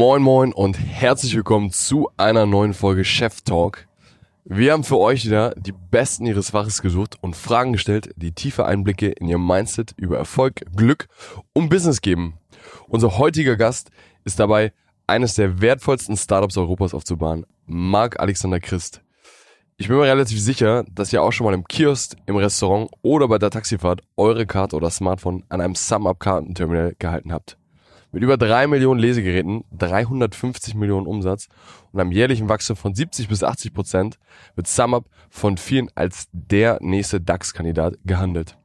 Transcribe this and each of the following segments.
Moin Moin und herzlich willkommen zu einer neuen Folge Chef Talk. Wir haben für euch wieder die Besten ihres Faches gesucht und Fragen gestellt, die tiefe Einblicke in ihr Mindset über Erfolg, Glück und Business geben. Unser heutiger Gast ist dabei, eines der wertvollsten Startups Europas aufzubauen, Marc Alexander Christ. Ich bin mir relativ sicher, dass ihr auch schon mal im Kiosk, im Restaurant oder bei der Taxifahrt eure Karte oder Smartphone an einem Sum-Up-Kartenterminal gehalten habt. Mit über drei Millionen Lesegeräten, 350 Millionen Umsatz und einem jährlichen Wachstum von 70 bis 80 Prozent wird SumUp von vielen als der nächste DAX-Kandidat gehandelt.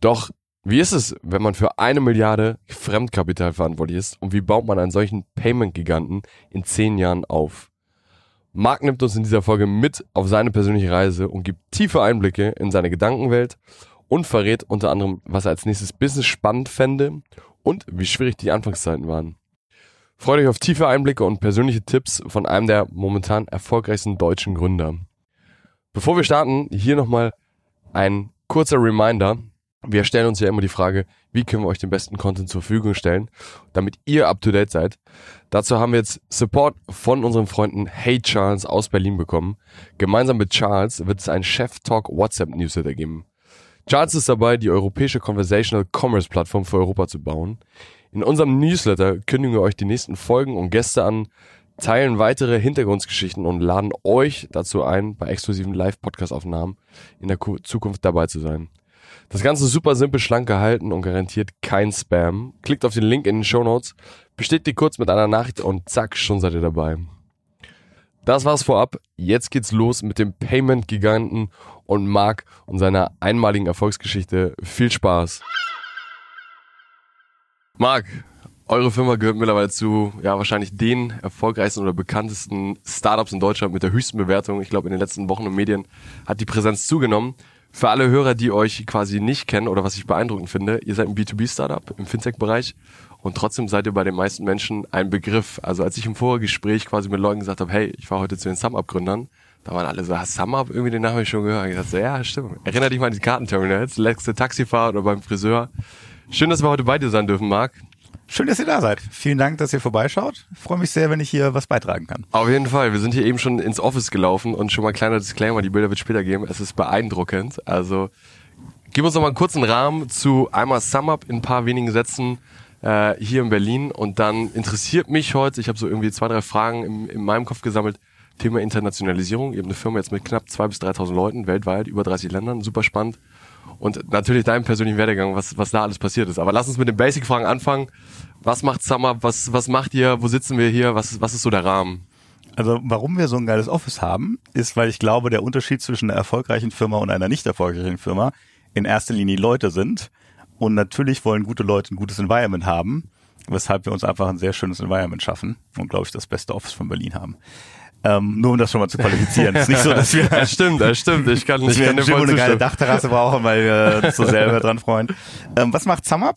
Doch wie ist es, wenn man für eine Milliarde Fremdkapital verantwortlich ist und wie baut man einen solchen Payment-Giganten in zehn Jahren auf? Marc nimmt uns in dieser Folge mit auf seine persönliche Reise und gibt tiefe Einblicke in seine Gedankenwelt und verrät unter anderem, was er als nächstes Business spannend fände und wie schwierig die Anfangszeiten waren. Freut euch auf tiefe Einblicke und persönliche Tipps von einem der momentan erfolgreichsten deutschen Gründer. Bevor wir starten, hier nochmal ein kurzer Reminder. Wir stellen uns ja immer die Frage, wie können wir euch den besten Content zur Verfügung stellen, damit ihr up to date seid. Dazu haben wir jetzt Support von unseren Freunden Hey Charles aus Berlin bekommen. Gemeinsam mit Charles wird es einen Chef Talk WhatsApp Newsletter geben. Charles ist dabei, die europäische Conversational Commerce Plattform für Europa zu bauen. In unserem Newsletter kündigen wir euch die nächsten Folgen und Gäste an, teilen weitere Hintergrundgeschichten und laden euch dazu ein, bei exklusiven Live-Podcast-Aufnahmen in der Zukunft dabei zu sein. Das Ganze ist super simpel, schlank gehalten und garantiert kein Spam. Klickt auf den Link in den Show Notes, bestätigt kurz mit einer Nachricht und zack, schon seid ihr dabei. Das war's vorab. Jetzt geht's los mit dem Payment-Giganten und Marc und seiner einmaligen Erfolgsgeschichte. Viel Spaß. Marc, eure Firma gehört mittlerweile zu, ja, wahrscheinlich den erfolgreichsten oder bekanntesten Startups in Deutschland mit der höchsten Bewertung. Ich glaube, in den letzten Wochen und Medien hat die Präsenz zugenommen. Für alle Hörer, die euch quasi nicht kennen oder was ich beeindruckend finde, ihr seid ein B2B-Startup im Fintech-Bereich und trotzdem seid ihr bei den meisten Menschen ein Begriff. Also als ich im Vorgespräch quasi mit Leuten gesagt habe, hey, ich fahre heute zu den SumUp-Gründern, da waren alle so, hast SumUp irgendwie den Namen schon gehört? Ich dachte so, ja, stimmt. Erinner dich mal an die Kartenterminals, letzte Taxifahrt oder beim Friseur. Schön, dass wir heute bei dir sein dürfen, Marc. Schön, dass ihr da seid. Vielen Dank, dass ihr vorbeischaut. Ich freue mich sehr, wenn ich hier was beitragen kann. Auf jeden Fall. Wir sind hier eben schon ins Office gelaufen und schon mal kleiner Disclaimer, die Bilder wird später geben. Es ist beeindruckend. Also, gib uns noch mal einen kurzen Rahmen zu einmal SumUp in ein paar wenigen Sätzen äh, hier in Berlin. Und dann interessiert mich heute, ich habe so irgendwie zwei, drei Fragen in, in meinem Kopf gesammelt, Thema Internationalisierung. Ihr habt eine Firma jetzt mit knapp 2.000 bis 3.000 Leuten weltweit, über 30 Ländern, super spannend. Und natürlich deinen persönlichen Werdegang, was, was da alles passiert ist. Aber lass uns mit den Basic-Fragen anfangen. Was macht SumUp? Was, was macht ihr? Wo sitzen wir hier? Was, was ist so der Rahmen? Also warum wir so ein geiles Office haben, ist, weil ich glaube, der Unterschied zwischen einer erfolgreichen Firma und einer nicht erfolgreichen Firma in erster Linie Leute sind. Und natürlich wollen gute Leute ein gutes Environment haben, weshalb wir uns einfach ein sehr schönes Environment schaffen und, glaube ich, das beste Office von Berlin haben. Ähm, nur um das schon mal zu qualifizieren. Es ist nicht so, dass wir. das stimmt, das stimmt. Ich kann, dass ich wir kann eine, eine geile Dachterrasse brauchen, weil wir uns so selber dran freuen. Ähm, was macht SumUp?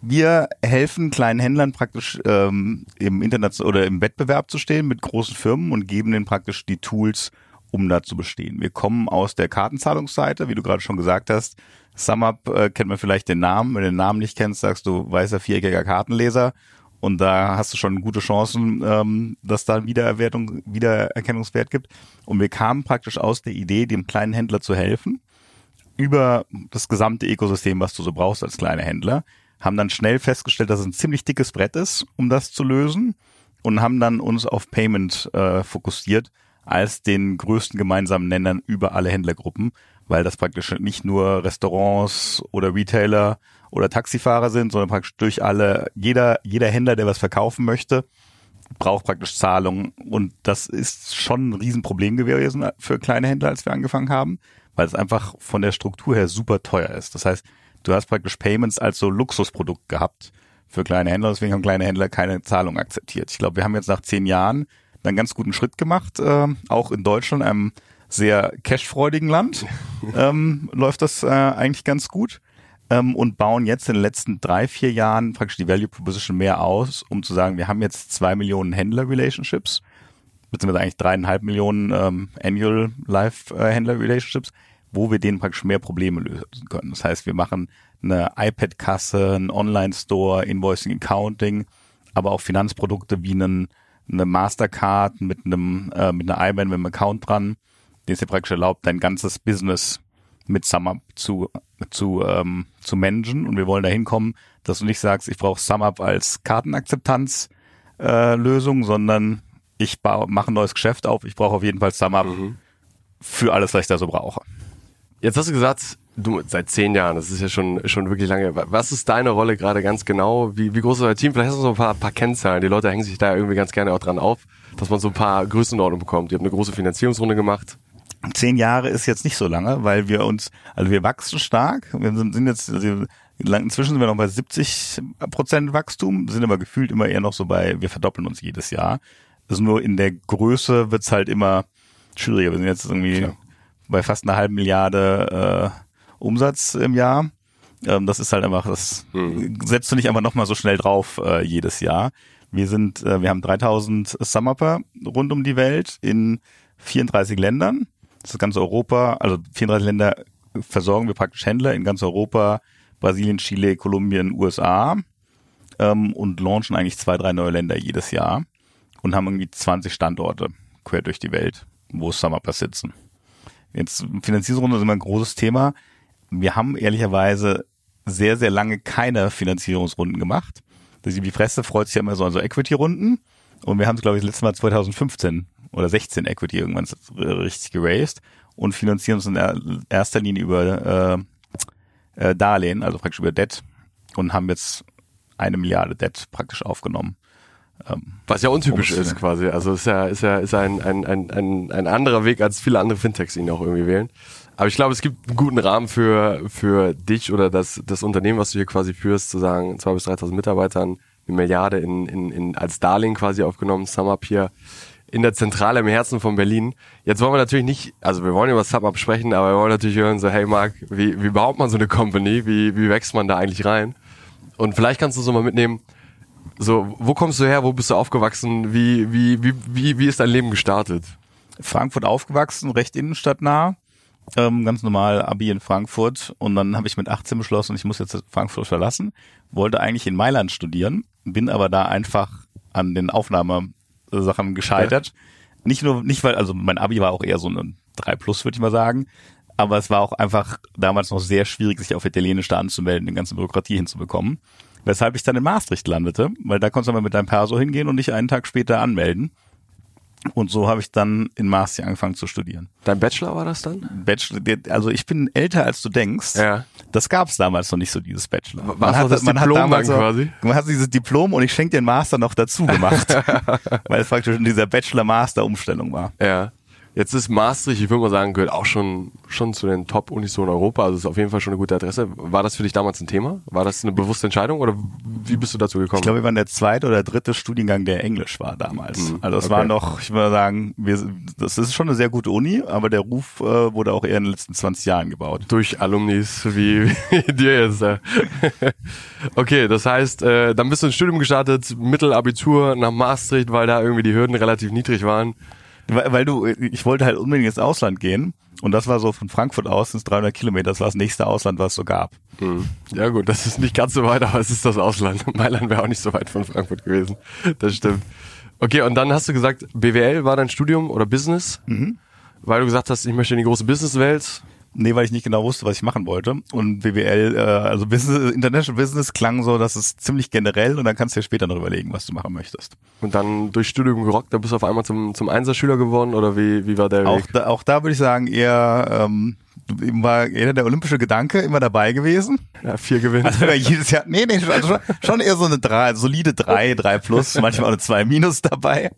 Wir helfen kleinen Händlern praktisch ähm, im Internet oder im Wettbewerb zu stehen mit großen Firmen und geben denen praktisch die Tools, um da zu bestehen. Wir kommen aus der Kartenzahlungsseite, wie du gerade schon gesagt hast. SumUp äh, kennt man vielleicht den Namen. Wenn du den Namen nicht kennst, sagst du weißer viereckiger Kartenleser. Und da hast du schon gute Chancen, ähm, dass da ein Wiedererwertung, Wiedererkennungswert gibt. Und wir kamen praktisch aus der Idee, dem kleinen Händler zu helfen, über das gesamte Ökosystem, was du so brauchst als kleiner Händler, haben dann schnell festgestellt, dass es ein ziemlich dickes Brett ist, um das zu lösen und haben dann uns auf Payment äh, fokussiert als den größten gemeinsamen Nennern über alle Händlergruppen, weil das praktisch nicht nur Restaurants oder Retailer oder Taxifahrer sind, sondern praktisch durch alle, jeder, jeder Händler, der was verkaufen möchte, braucht praktisch Zahlungen. Und das ist schon ein Riesenproblem gewesen für kleine Händler, als wir angefangen haben, weil es einfach von der Struktur her super teuer ist. Das heißt, du hast praktisch Payments als so Luxusprodukt gehabt für kleine Händler, deswegen haben kleine Händler keine Zahlung akzeptiert. Ich glaube, wir haben jetzt nach zehn Jahren einen ganz guten Schritt gemacht, äh, auch in Deutschland, einem sehr cashfreudigen Land, ähm, läuft das äh, eigentlich ganz gut ähm, und bauen jetzt in den letzten drei, vier Jahren praktisch die Value Proposition mehr aus, um zu sagen, wir haben jetzt zwei Millionen Händler-Relationships, beziehungsweise eigentlich dreieinhalb Millionen ähm, Annual Live-Händler-Relationships, wo wir denen praktisch mehr Probleme lösen können. Das heißt, wir machen eine iPad-Kasse, einen Online-Store, Invoicing, Accounting, aber auch Finanzprodukte wie einen, eine Mastercard mit einem äh, mit einer IBAN mit einem Account dran, den es dir praktisch erlaubt, dein ganzes Business mit SumUp zu zu ähm, zu managen und wir wollen dahin kommen, dass du nicht sagst, ich brauche SumUp als Kartenakzeptanz äh, Lösung, sondern ich mache ein neues Geschäft auf, ich brauche auf jeden Fall SumUp mhm. für alles, was ich da so brauche. Jetzt hast du gesagt, du seit zehn Jahren, das ist ja schon schon wirklich lange. Was ist deine Rolle gerade ganz genau? Wie, wie groß ist euer Team? Vielleicht hast du so ein paar, paar Kennzahlen. Die Leute hängen sich da irgendwie ganz gerne auch dran auf, dass man so ein paar Größenordnungen bekommt. Ihr habt eine große Finanzierungsrunde gemacht. Zehn Jahre ist jetzt nicht so lange, weil wir uns, also wir wachsen stark. Wir sind jetzt, also inzwischen sind wir noch bei 70 Prozent Wachstum, sind aber gefühlt immer eher noch so bei, wir verdoppeln uns jedes Jahr. Also nur in der Größe wird's halt immer schwieriger. Wir sind jetzt irgendwie Klar. bei fast einer halben Milliarde äh, Umsatz im Jahr. Ähm, das ist halt einfach, das mhm. setzt du nicht einfach nochmal so schnell drauf äh, jedes Jahr. Wir sind, äh, wir haben 3000 Summerper rund um die Welt in 34 Ländern. Das ist ganz Europa, also 34 Länder versorgen wir praktisch Händler in ganz Europa, Brasilien, Chile, Kolumbien, USA ähm, und launchen eigentlich zwei, drei neue Länder jedes Jahr und haben irgendwie 20 Standorte quer durch die Welt, wo Summerpers sitzen. Jetzt Finanzierungsrunde ist immer ein großes Thema wir haben ehrlicherweise sehr, sehr lange keine Finanzierungsrunden gemacht. Die Presse freut sich ja immer so an so Equity-Runden. Und wir haben es, glaube ich, das letzte Mal 2015 oder 16 Equity irgendwann richtig geraced und finanzieren uns in erster Linie über äh, äh, Darlehen, also praktisch über Debt und haben jetzt eine Milliarde Debt praktisch aufgenommen. Ähm, Was ja untypisch ist quasi. Also ist ja, ist ja, ist ein, ein, ein, ein, ein anderer Weg, als viele andere Fintechs ihn auch irgendwie wählen. Aber ich glaube, es gibt einen guten Rahmen für, für dich oder das, das Unternehmen, was du hier quasi führst, zu sagen, 2.000 bis 3.000 Mitarbeitern, eine Milliarde in, in, in, als Darlehen quasi aufgenommen, SumUp hier in der Zentrale im Herzen von Berlin. Jetzt wollen wir natürlich nicht, also wir wollen über SumUp sprechen, aber wir wollen natürlich hören so, hey Marc, wie, wie baut man so eine Company? Wie, wie wächst man da eigentlich rein? Und vielleicht kannst du so mal mitnehmen, so, wo kommst du her? Wo bist du aufgewachsen? Wie, wie, wie, wie, wie ist dein Leben gestartet? Frankfurt aufgewachsen, recht innenstadtnah ähm, ganz normal Abi in Frankfurt und dann habe ich mit 18 beschlossen, ich muss jetzt Frankfurt verlassen, wollte eigentlich in Mailand studieren, bin aber da einfach an den Aufnahmesachen gescheitert. Ja. Nicht nur, nicht weil, also mein Abi war auch eher so ein 3 plus, würde ich mal sagen, aber es war auch einfach damals noch sehr schwierig, sich auf Italienisch da anzumelden, den ganzen Bürokratie hinzubekommen. Weshalb ich dann in Maastricht landete, weil da konntest du mal mit deinem Perso hingehen und dich einen Tag später anmelden. Und so habe ich dann in Maastricht angefangen zu studieren. Dein Bachelor war das dann? Bachelor, also ich bin älter als du denkst. Ja. Das gab es damals noch nicht so, dieses Bachelor. Was man hat das man Diplom hat damals so, quasi? Man hat dieses Diplom und ich schenke den Master noch dazu gemacht. weil es praktisch in dieser Bachelor-Master-Umstellung war. Ja. Jetzt ist Maastricht, ich würde mal sagen, gehört auch schon, schon zu den Top-Unis so in Europa. Also ist auf jeden Fall schon eine gute Adresse. War das für dich damals ein Thema? War das eine bewusste Entscheidung oder wie bist du dazu gekommen? Ich glaube, wir waren der zweite oder dritte Studiengang, der Englisch war damals. Mhm, also es okay. war noch, ich würde sagen, wir, das ist schon eine sehr gute Uni, aber der Ruf äh, wurde auch eher in den letzten 20 Jahren gebaut. Durch Alumnis wie, wie dir jetzt. Äh. okay, das heißt, äh, dann bist du ein Studium gestartet, Mittelabitur nach Maastricht, weil da irgendwie die Hürden relativ niedrig waren. Weil, weil du, ich wollte halt unbedingt ins Ausland gehen. Und das war so von Frankfurt aus, ins 300 Kilometer, das war das nächste Ausland, was es so gab. Hm. Ja gut, das ist nicht ganz so weit, aber es ist das Ausland. Mailand wäre auch nicht so weit von Frankfurt gewesen. Das stimmt. Okay, und dann hast du gesagt, BWL war dein Studium oder Business? Mhm. Weil du gesagt hast, ich möchte in die große Businesswelt. Nee, weil ich nicht genau wusste, was ich machen wollte. Und BWL, äh, also Business, International Business klang so, dass es ziemlich generell und dann kannst du dir später noch überlegen, was du machen möchtest. Und dann durch Studium gerockt, da bist du auf einmal zum, zum Einserschüler geworden oder wie, wie war der Weg? Auch da, auch da würde ich sagen, eher ähm, war eher der olympische Gedanke immer dabei gewesen. Ja, vier Gewinne. Also jedes Jahr, nee, nee, schon, schon eher so eine drei, solide drei, drei plus, manchmal auch eine zwei minus dabei.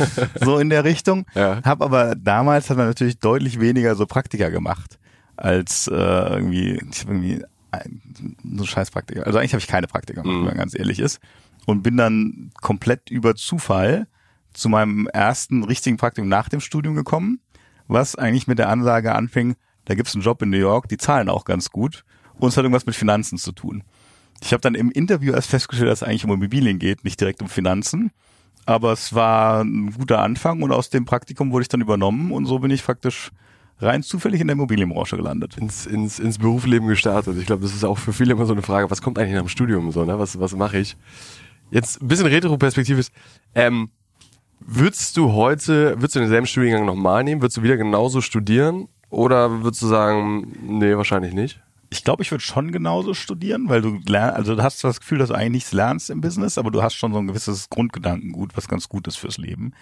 so in der Richtung. Ja. Hab aber damals hat man natürlich deutlich weniger so Praktika gemacht als äh, irgendwie, ich hab irgendwie ein, so scheiß Praktika. Also eigentlich habe ich keine Praktika gemacht, mhm. wenn man ganz ehrlich ist. Und bin dann komplett über Zufall zu meinem ersten richtigen Praktikum nach dem Studium gekommen, was eigentlich mit der Ansage anfing, da gibt's einen Job in New York, die zahlen auch ganz gut und es hat irgendwas mit Finanzen zu tun. Ich habe dann im Interview erst festgestellt, dass es eigentlich um Immobilien geht, nicht direkt um Finanzen aber es war ein guter Anfang und aus dem Praktikum wurde ich dann übernommen und so bin ich praktisch rein zufällig in der Immobilienbranche gelandet. Ins, ins, ins Berufsleben gestartet. Ich glaube, das ist auch für viele immer so eine Frage, was kommt eigentlich nach dem Studium so, ne? Was, was mache ich? jetzt ein bisschen Retro-perspektivisch. Ähm, würdest du heute, würdest du denselben Studiengang nochmal nehmen? Würdest du wieder genauso studieren? Oder würdest du sagen, nee, wahrscheinlich nicht? Ich glaube, ich würde schon genauso studieren, weil du lernst, also du hast das Gefühl, dass du eigentlich nichts lernst im Business, aber du hast schon so ein gewisses Grundgedankengut, was ganz gut ist fürs Leben.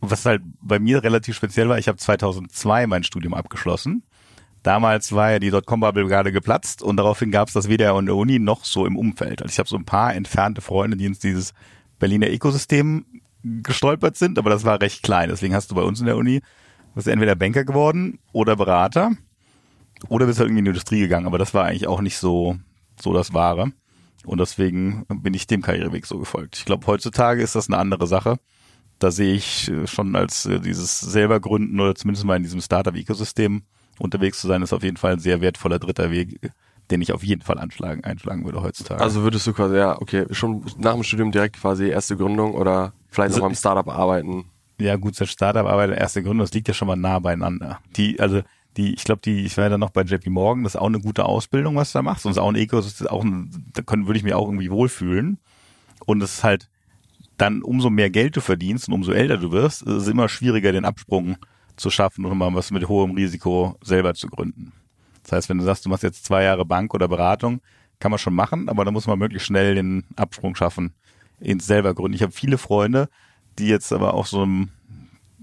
Was halt bei mir relativ speziell war, ich habe 2002 mein Studium abgeschlossen. Damals war ja die Dotcom-Bubble gerade geplatzt und daraufhin gab es das weder an der Uni noch so im Umfeld. Also ich habe so ein paar entfernte Freunde, die ins dieses Berliner Ökosystem gestolpert sind, aber das war recht klein. Deswegen hast du bei uns in der Uni, bist entweder Banker geworden oder Berater oder bist halt irgendwie in die Industrie gegangen, aber das war eigentlich auch nicht so, so das Wahre. Und deswegen bin ich dem Karriereweg so gefolgt. Ich glaube, heutzutage ist das eine andere Sache. Da sehe ich äh, schon als äh, dieses selber gründen oder zumindest mal in diesem Startup-Ökosystem unterwegs zu sein, ist auf jeden Fall ein sehr wertvoller dritter Weg, den ich auf jeden Fall anschlagen, einschlagen würde heutzutage. Also würdest du quasi, ja, okay, schon nach dem Studium direkt quasi erste Gründung oder vielleicht also, noch beim Startup arbeiten? Ja, gut, das Startup arbeiten, erste Gründung, das liegt ja schon mal nah beieinander. Die, also die, ich glaube, die, ich war ja dann noch bei JP Morgan, das ist auch eine gute Ausbildung, was du da machst. Und es ist auch ein Eco, das ist auch ein, da können, würde ich mich auch irgendwie wohlfühlen. Und es ist halt dann umso mehr Geld du verdienst und umso älter du wirst, ist es immer schwieriger, den Absprung zu schaffen und mal was mit hohem Risiko selber zu gründen. Das heißt, wenn du sagst, du machst jetzt zwei Jahre Bank oder Beratung, kann man schon machen, aber da muss man möglichst schnell den Absprung schaffen ins selber gründen. Ich habe viele Freunde, die jetzt aber auch so einem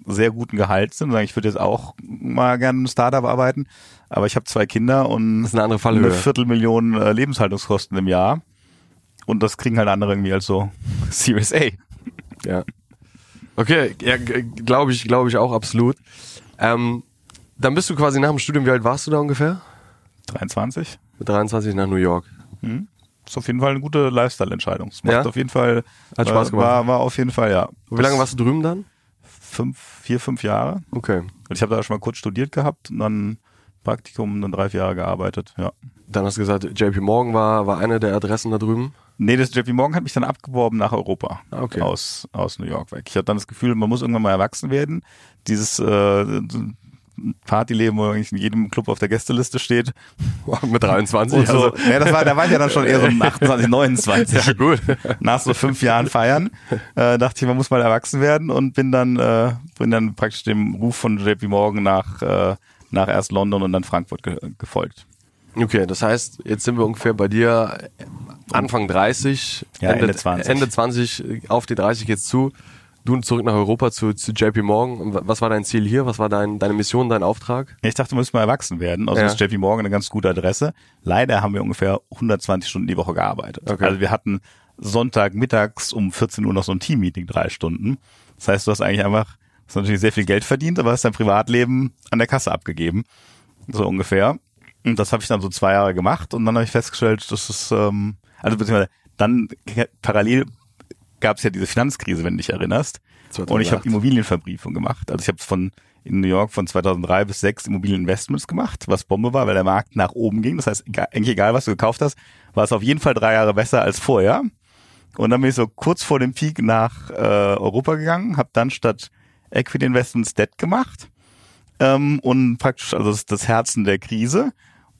sehr guten Gehalt sind und sagen, ich würde jetzt auch mal gerne ein Startup arbeiten, aber ich habe zwei Kinder und das ist eine, andere Fallhöhe. eine Viertelmillion äh, Lebenshaltungskosten im Jahr und das kriegen halt andere irgendwie als so Series A. Ja. Okay, ja, glaube ich, glaube ich auch absolut. Ähm, dann bist du quasi nach dem Studium, wie alt warst du da ungefähr? 23. Mit 23 nach New York. Hm. Ist auf jeden Fall eine gute Lifestyle-Entscheidung. Es macht Ja? auf jeden Fall, Hat Spaß äh, gemacht. War, war auf jeden Fall, ja. Wie lange warst du drüben dann? Fünf, vier, fünf Jahre. Okay. Und ich habe da schon mal kurz studiert gehabt und dann Praktikum und dann drei, vier Jahre gearbeitet, ja. Dann hast du gesagt, JP Morgan war, war eine der Adressen da drüben. Nee, das JP Morgan hat mich dann abgeworben nach Europa. Ah, okay. Aus, aus New York weg. Ich hatte dann das Gefühl, man muss irgendwann mal erwachsen werden. Dieses äh, Partyleben, wo eigentlich in jedem Club auf der Gästeliste steht. Mit 23. Und so. also, ja, das war, da war ich ja dann schon eher so um 28, 29. ja, gut. Nach so fünf Jahren feiern, äh, dachte ich, man muss mal erwachsen werden und bin dann, äh, bin dann praktisch dem Ruf von JP Morgan nach, äh, nach erst London und dann Frankfurt ge gefolgt. Okay, das heißt, jetzt sind wir ungefähr bei dir Anfang 30, Ja, Ende 20. Ende 20 auf die 30 jetzt zu. Du zurück nach Europa zu, zu JP Morgan. Was war dein Ziel hier? Was war dein, deine Mission, dein Auftrag? Ich dachte, man muss mal erwachsen werden. Also Ja. ist JP Morgan eine ganz gute Adresse. Leider haben wir ungefähr 120 Stunden die Woche gearbeitet. Okay. Also wir hatten Sonntag mittags um 14 Uhr noch so ein Teammeeting, drei Stunden. Das heißt, du hast eigentlich einfach, hast natürlich sehr viel Geld verdient, aber hast dein Privatleben an der Kasse abgegeben. So ungefähr. Und das habe ich dann so zwei Jahre gemacht und dann habe ich festgestellt, dass es, ähm, also beziehungsweise dann parallel gab es ja diese Finanzkrise, wenn du dich erinnerst. 2008. Und ich habe Immobilienverbriefung gemacht. Also ich habe von in New York von 2003 bis 6 Immobilieninvestments gemacht, was Bombe war, weil der Markt nach oben ging. Das heißt, egal, eigentlich egal, was du gekauft hast, war es auf jeden Fall drei Jahre besser als vorher. Und dann bin ich so kurz vor dem Peak nach äh, Europa gegangen, habe dann statt Equity Investments Debt gemacht ähm, und praktisch also das, das Herzen der Krise.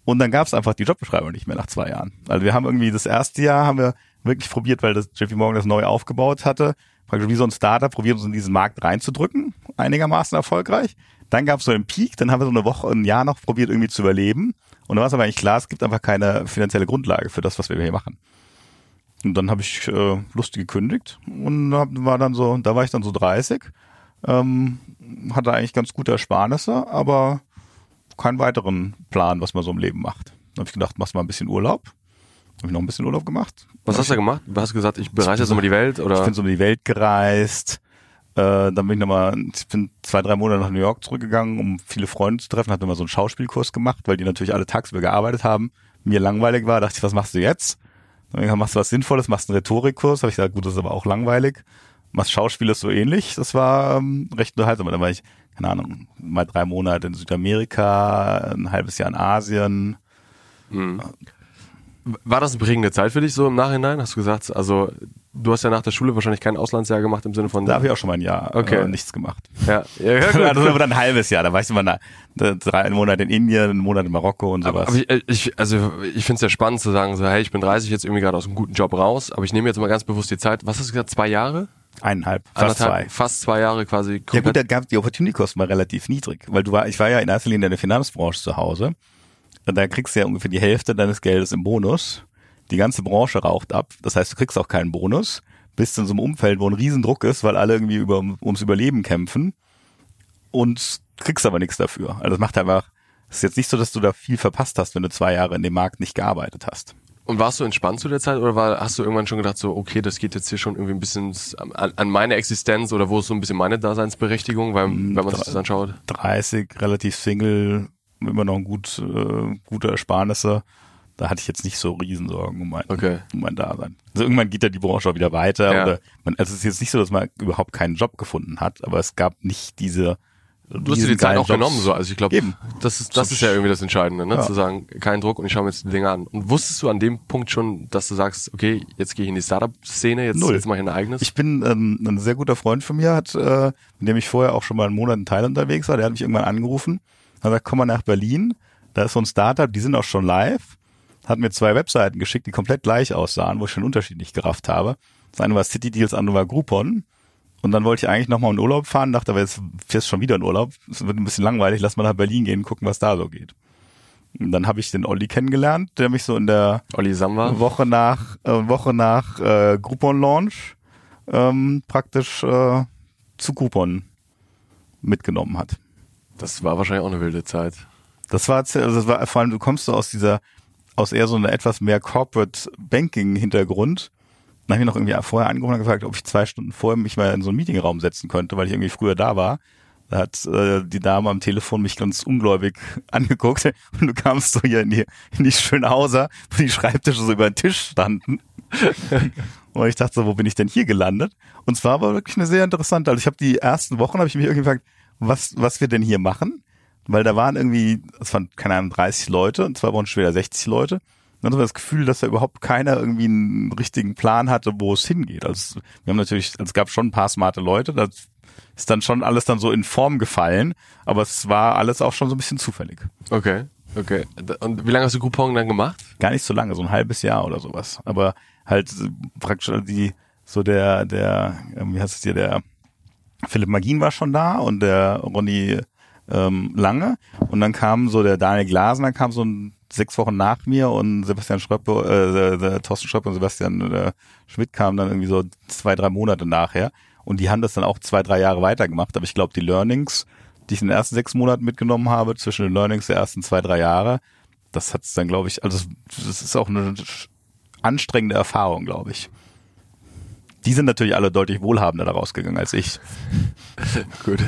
Und dann gab es einfach die Jobbeschreibung nicht mehr nach zwei Jahren. Also wir haben irgendwie das erste Jahr haben wir wirklich probiert, weil das JP Morgan das neu aufgebaut hatte, praktisch wie so ein Startup probiert uns in diesen Markt reinzudrücken, einigermaßen erfolgreich. Dann gab es so einen Peak, dann haben wir so eine Woche, ein Jahr noch probiert irgendwie zu überleben. Und dann war es aber eigentlich klar, es gibt einfach keine finanzielle Grundlage für das, was wir hier machen. Und dann habe ich äh, lustig gekündigt und hab, war dann so, da war ich dann so 30, ähm, hatte eigentlich ganz gute Ersparnisse, aber keinen weiteren Plan, was man so im Leben macht. Dann habe ich gedacht, machst mal ein bisschen Urlaub. Habe ich noch ein bisschen Urlaub gemacht. Was hast du gemacht? Du hast gesagt, ich bereise jetzt um die Welt oder? Ich bin so um die Welt gereist. Äh, dann bin ich nochmal, ich bin zwei, drei Monate nach New York zurückgegangen, um viele Freunde zu treffen. Hatte mal so einen Schauspielkurs gemacht, weil die natürlich alle tagsüber gearbeitet haben. Mir langweilig war, dachte ich, was machst du jetzt? Dann gesagt, machst du was Sinnvolles, machst einen Rhetorikkurs. Habe ich gesagt, gut, das ist aber auch langweilig. Machst Schauspiel ist so ähnlich. Das war ähm, recht unterhaltsam. Dann war ich, keine Ahnung, mal drei Monate in Südamerika, ein halbes Jahr in Asien. Hm. War das eine prägende Zeit für dich so im Nachhinein? Hast du gesagt, also du hast ja nach der Schule wahrscheinlich kein Auslandsjahr gemacht im Sinne von. Da habe ich auch schon mal ein Jahr Okay. äh, nichts gemacht. ja, ja, ja gut. Also aber dann ein halbes Jahr. Da war ich immer na, drei Monate in Indien, einen Monat in Marokko und sowas. Aber ich, ich, also ich finde es ja spannend zu sagen, so, hey, ich bin 30 jetzt irgendwie gerade aus einem guten Job raus, aber ich nehme jetzt mal ganz bewusst die Zeit. Was hast du gesagt? Zwei Jahre? Eineinhalb, fast zwei. Anderthalb, Fast zwei Jahre quasi Ja gut, da gab die Opportunity-Kosten war relativ niedrig, weil du war, ich war ja in erster Linie in der Finanzbranche zu Hause. Und da kriegst du ja ungefähr die Hälfte deines Geldes im Bonus. Die ganze Branche raucht ab. Das heißt, du kriegst auch keinen Bonus. Bist in so einem Umfeld, wo ein Riesendruck ist, weil alle irgendwie über, ums Überleben kämpfen. Und kriegst aber nichts dafür. Also das macht einfach, es ist jetzt nicht so, dass du da viel verpasst hast, wenn du zwei Jahre in dem Markt nicht gearbeitet hast. Und warst du entspannt zu der Zeit oder war, hast du irgendwann schon gedacht, so, okay, das geht jetzt hier schon irgendwie ein bisschen an, an meine Existenz oder wo ist so ein bisschen meine Daseinsberechtigung, weil, wenn man sich das anschaut? 30, relativ Single, immer noch ein gut, äh, gute Ersparnisse. Da hatte ich jetzt nicht so Riesensorgen um mein, Okay. um mein Dasein. Also irgendwann geht ja die Branche auch wieder weiter. Ja. Oder man, also es ist jetzt nicht so, dass man überhaupt keinen Job gefunden hat, aber es gab nicht diese. Du hast dir die Zeit auch genommen, so. Also ich glaube, das ist, das ist ja irgendwie das Entscheidende, ne? Ja. Zu sagen, kein Druck und ich schaue mir jetzt die Dinge an. Und wusstest du an dem Punkt schon, dass du sagst, okay, jetzt gehe ich in die Startup-Szene, jetzt, Null. jetzt mache ich ein eigenes? Ich bin ähm, ein sehr guter Freund von mir, hat, äh, mit dem ich vorher auch schon mal einen Monat in Thailand unterwegs war, der hat mich irgendwann angerufen, hat gesagt, komm mal nach Berlin, da ist so ein Startup, die sind auch schon live, hat mir zwei Webseiten geschickt, die komplett gleich aussahen, wo ich schon einen Unterschied nicht gerafft habe. Das eine war City Deals, das andere war Groupon. Und dann wollte ich eigentlich nochmal in Urlaub fahren, dachte aber jetzt fährst schon wieder in Urlaub, es wird ein bisschen langweilig, lass mal nach Berlin gehen, gucken, was da so geht. Und dann habe ich den Olli kennengelernt, der mich so in der. Woche nach äh, Woche nach äh, Groupon Launch ähm, praktisch äh, zu Groupon mitgenommen hat. Das war wahrscheinlich auch eine wilde Zeit. Das war, also das war vor allem, du kommst so aus dieser, aus eher so einer etwas mehr Corporate Banking Hintergrund. Dann habe ich noch irgendwie vorher angerufen und gefragt, ob ich zwei Stunden vorher mich mal in so einen Meetingraum setzen könnte, weil ich irgendwie früher da war. Da hat äh, die Dame am Telefon mich ganz ungläubig angeguckt und du kamst so hier in die, in die Schönhauser, wo die Schreibtische so über den Tisch standen. und ich dachte so, wo bin ich denn hier gelandet? Und zwar war wirklich eine sehr interessante, also ich habe die ersten Wochen, habe ich mich irgendwie gefragt, was, was wir denn hier machen? Weil da waren irgendwie, es waren, keine Ahnung, 30 Leute und zwar waren später 60 Leute. Dann hatte man das Gefühl, dass da überhaupt keiner irgendwie einen richtigen Plan hatte, wo es hingeht. Also wir haben natürlich, also es gab schon ein paar smarte Leute, das ist dann schon alles dann so in Form gefallen, aber es war alles auch schon so ein bisschen zufällig. Okay, okay. Und wie lange hast du Groupon dann gemacht? Gar nicht so lange, so ein halbes Jahr oder sowas. Aber halt praktisch die, so der, der, ähm, wie heißt es hier, der Philipp Magin war schon da und der Ronny ähm, Lange. Und dann kam so der Daniel Glasner, kam so ein, sechs Wochen nach mir und Sebastian Schröppe, äh, der, der Thorsten Schröppe und Sebastian äh, Schmidt kamen dann irgendwie so zwei, drei Monate nachher. Und die haben das dann auch zwei, drei Jahre weitergemacht. Aber ich glaube, die Learnings, die ich in den ersten sechs Monaten mitgenommen habe, zwischen den Learnings der ersten zwei, drei Jahre, das hat's dann, glaube ich, also das ist auch eine anstrengende Erfahrung, glaube ich. Die sind natürlich alle deutlich wohlhabender daraus gegangen als ich. Gut.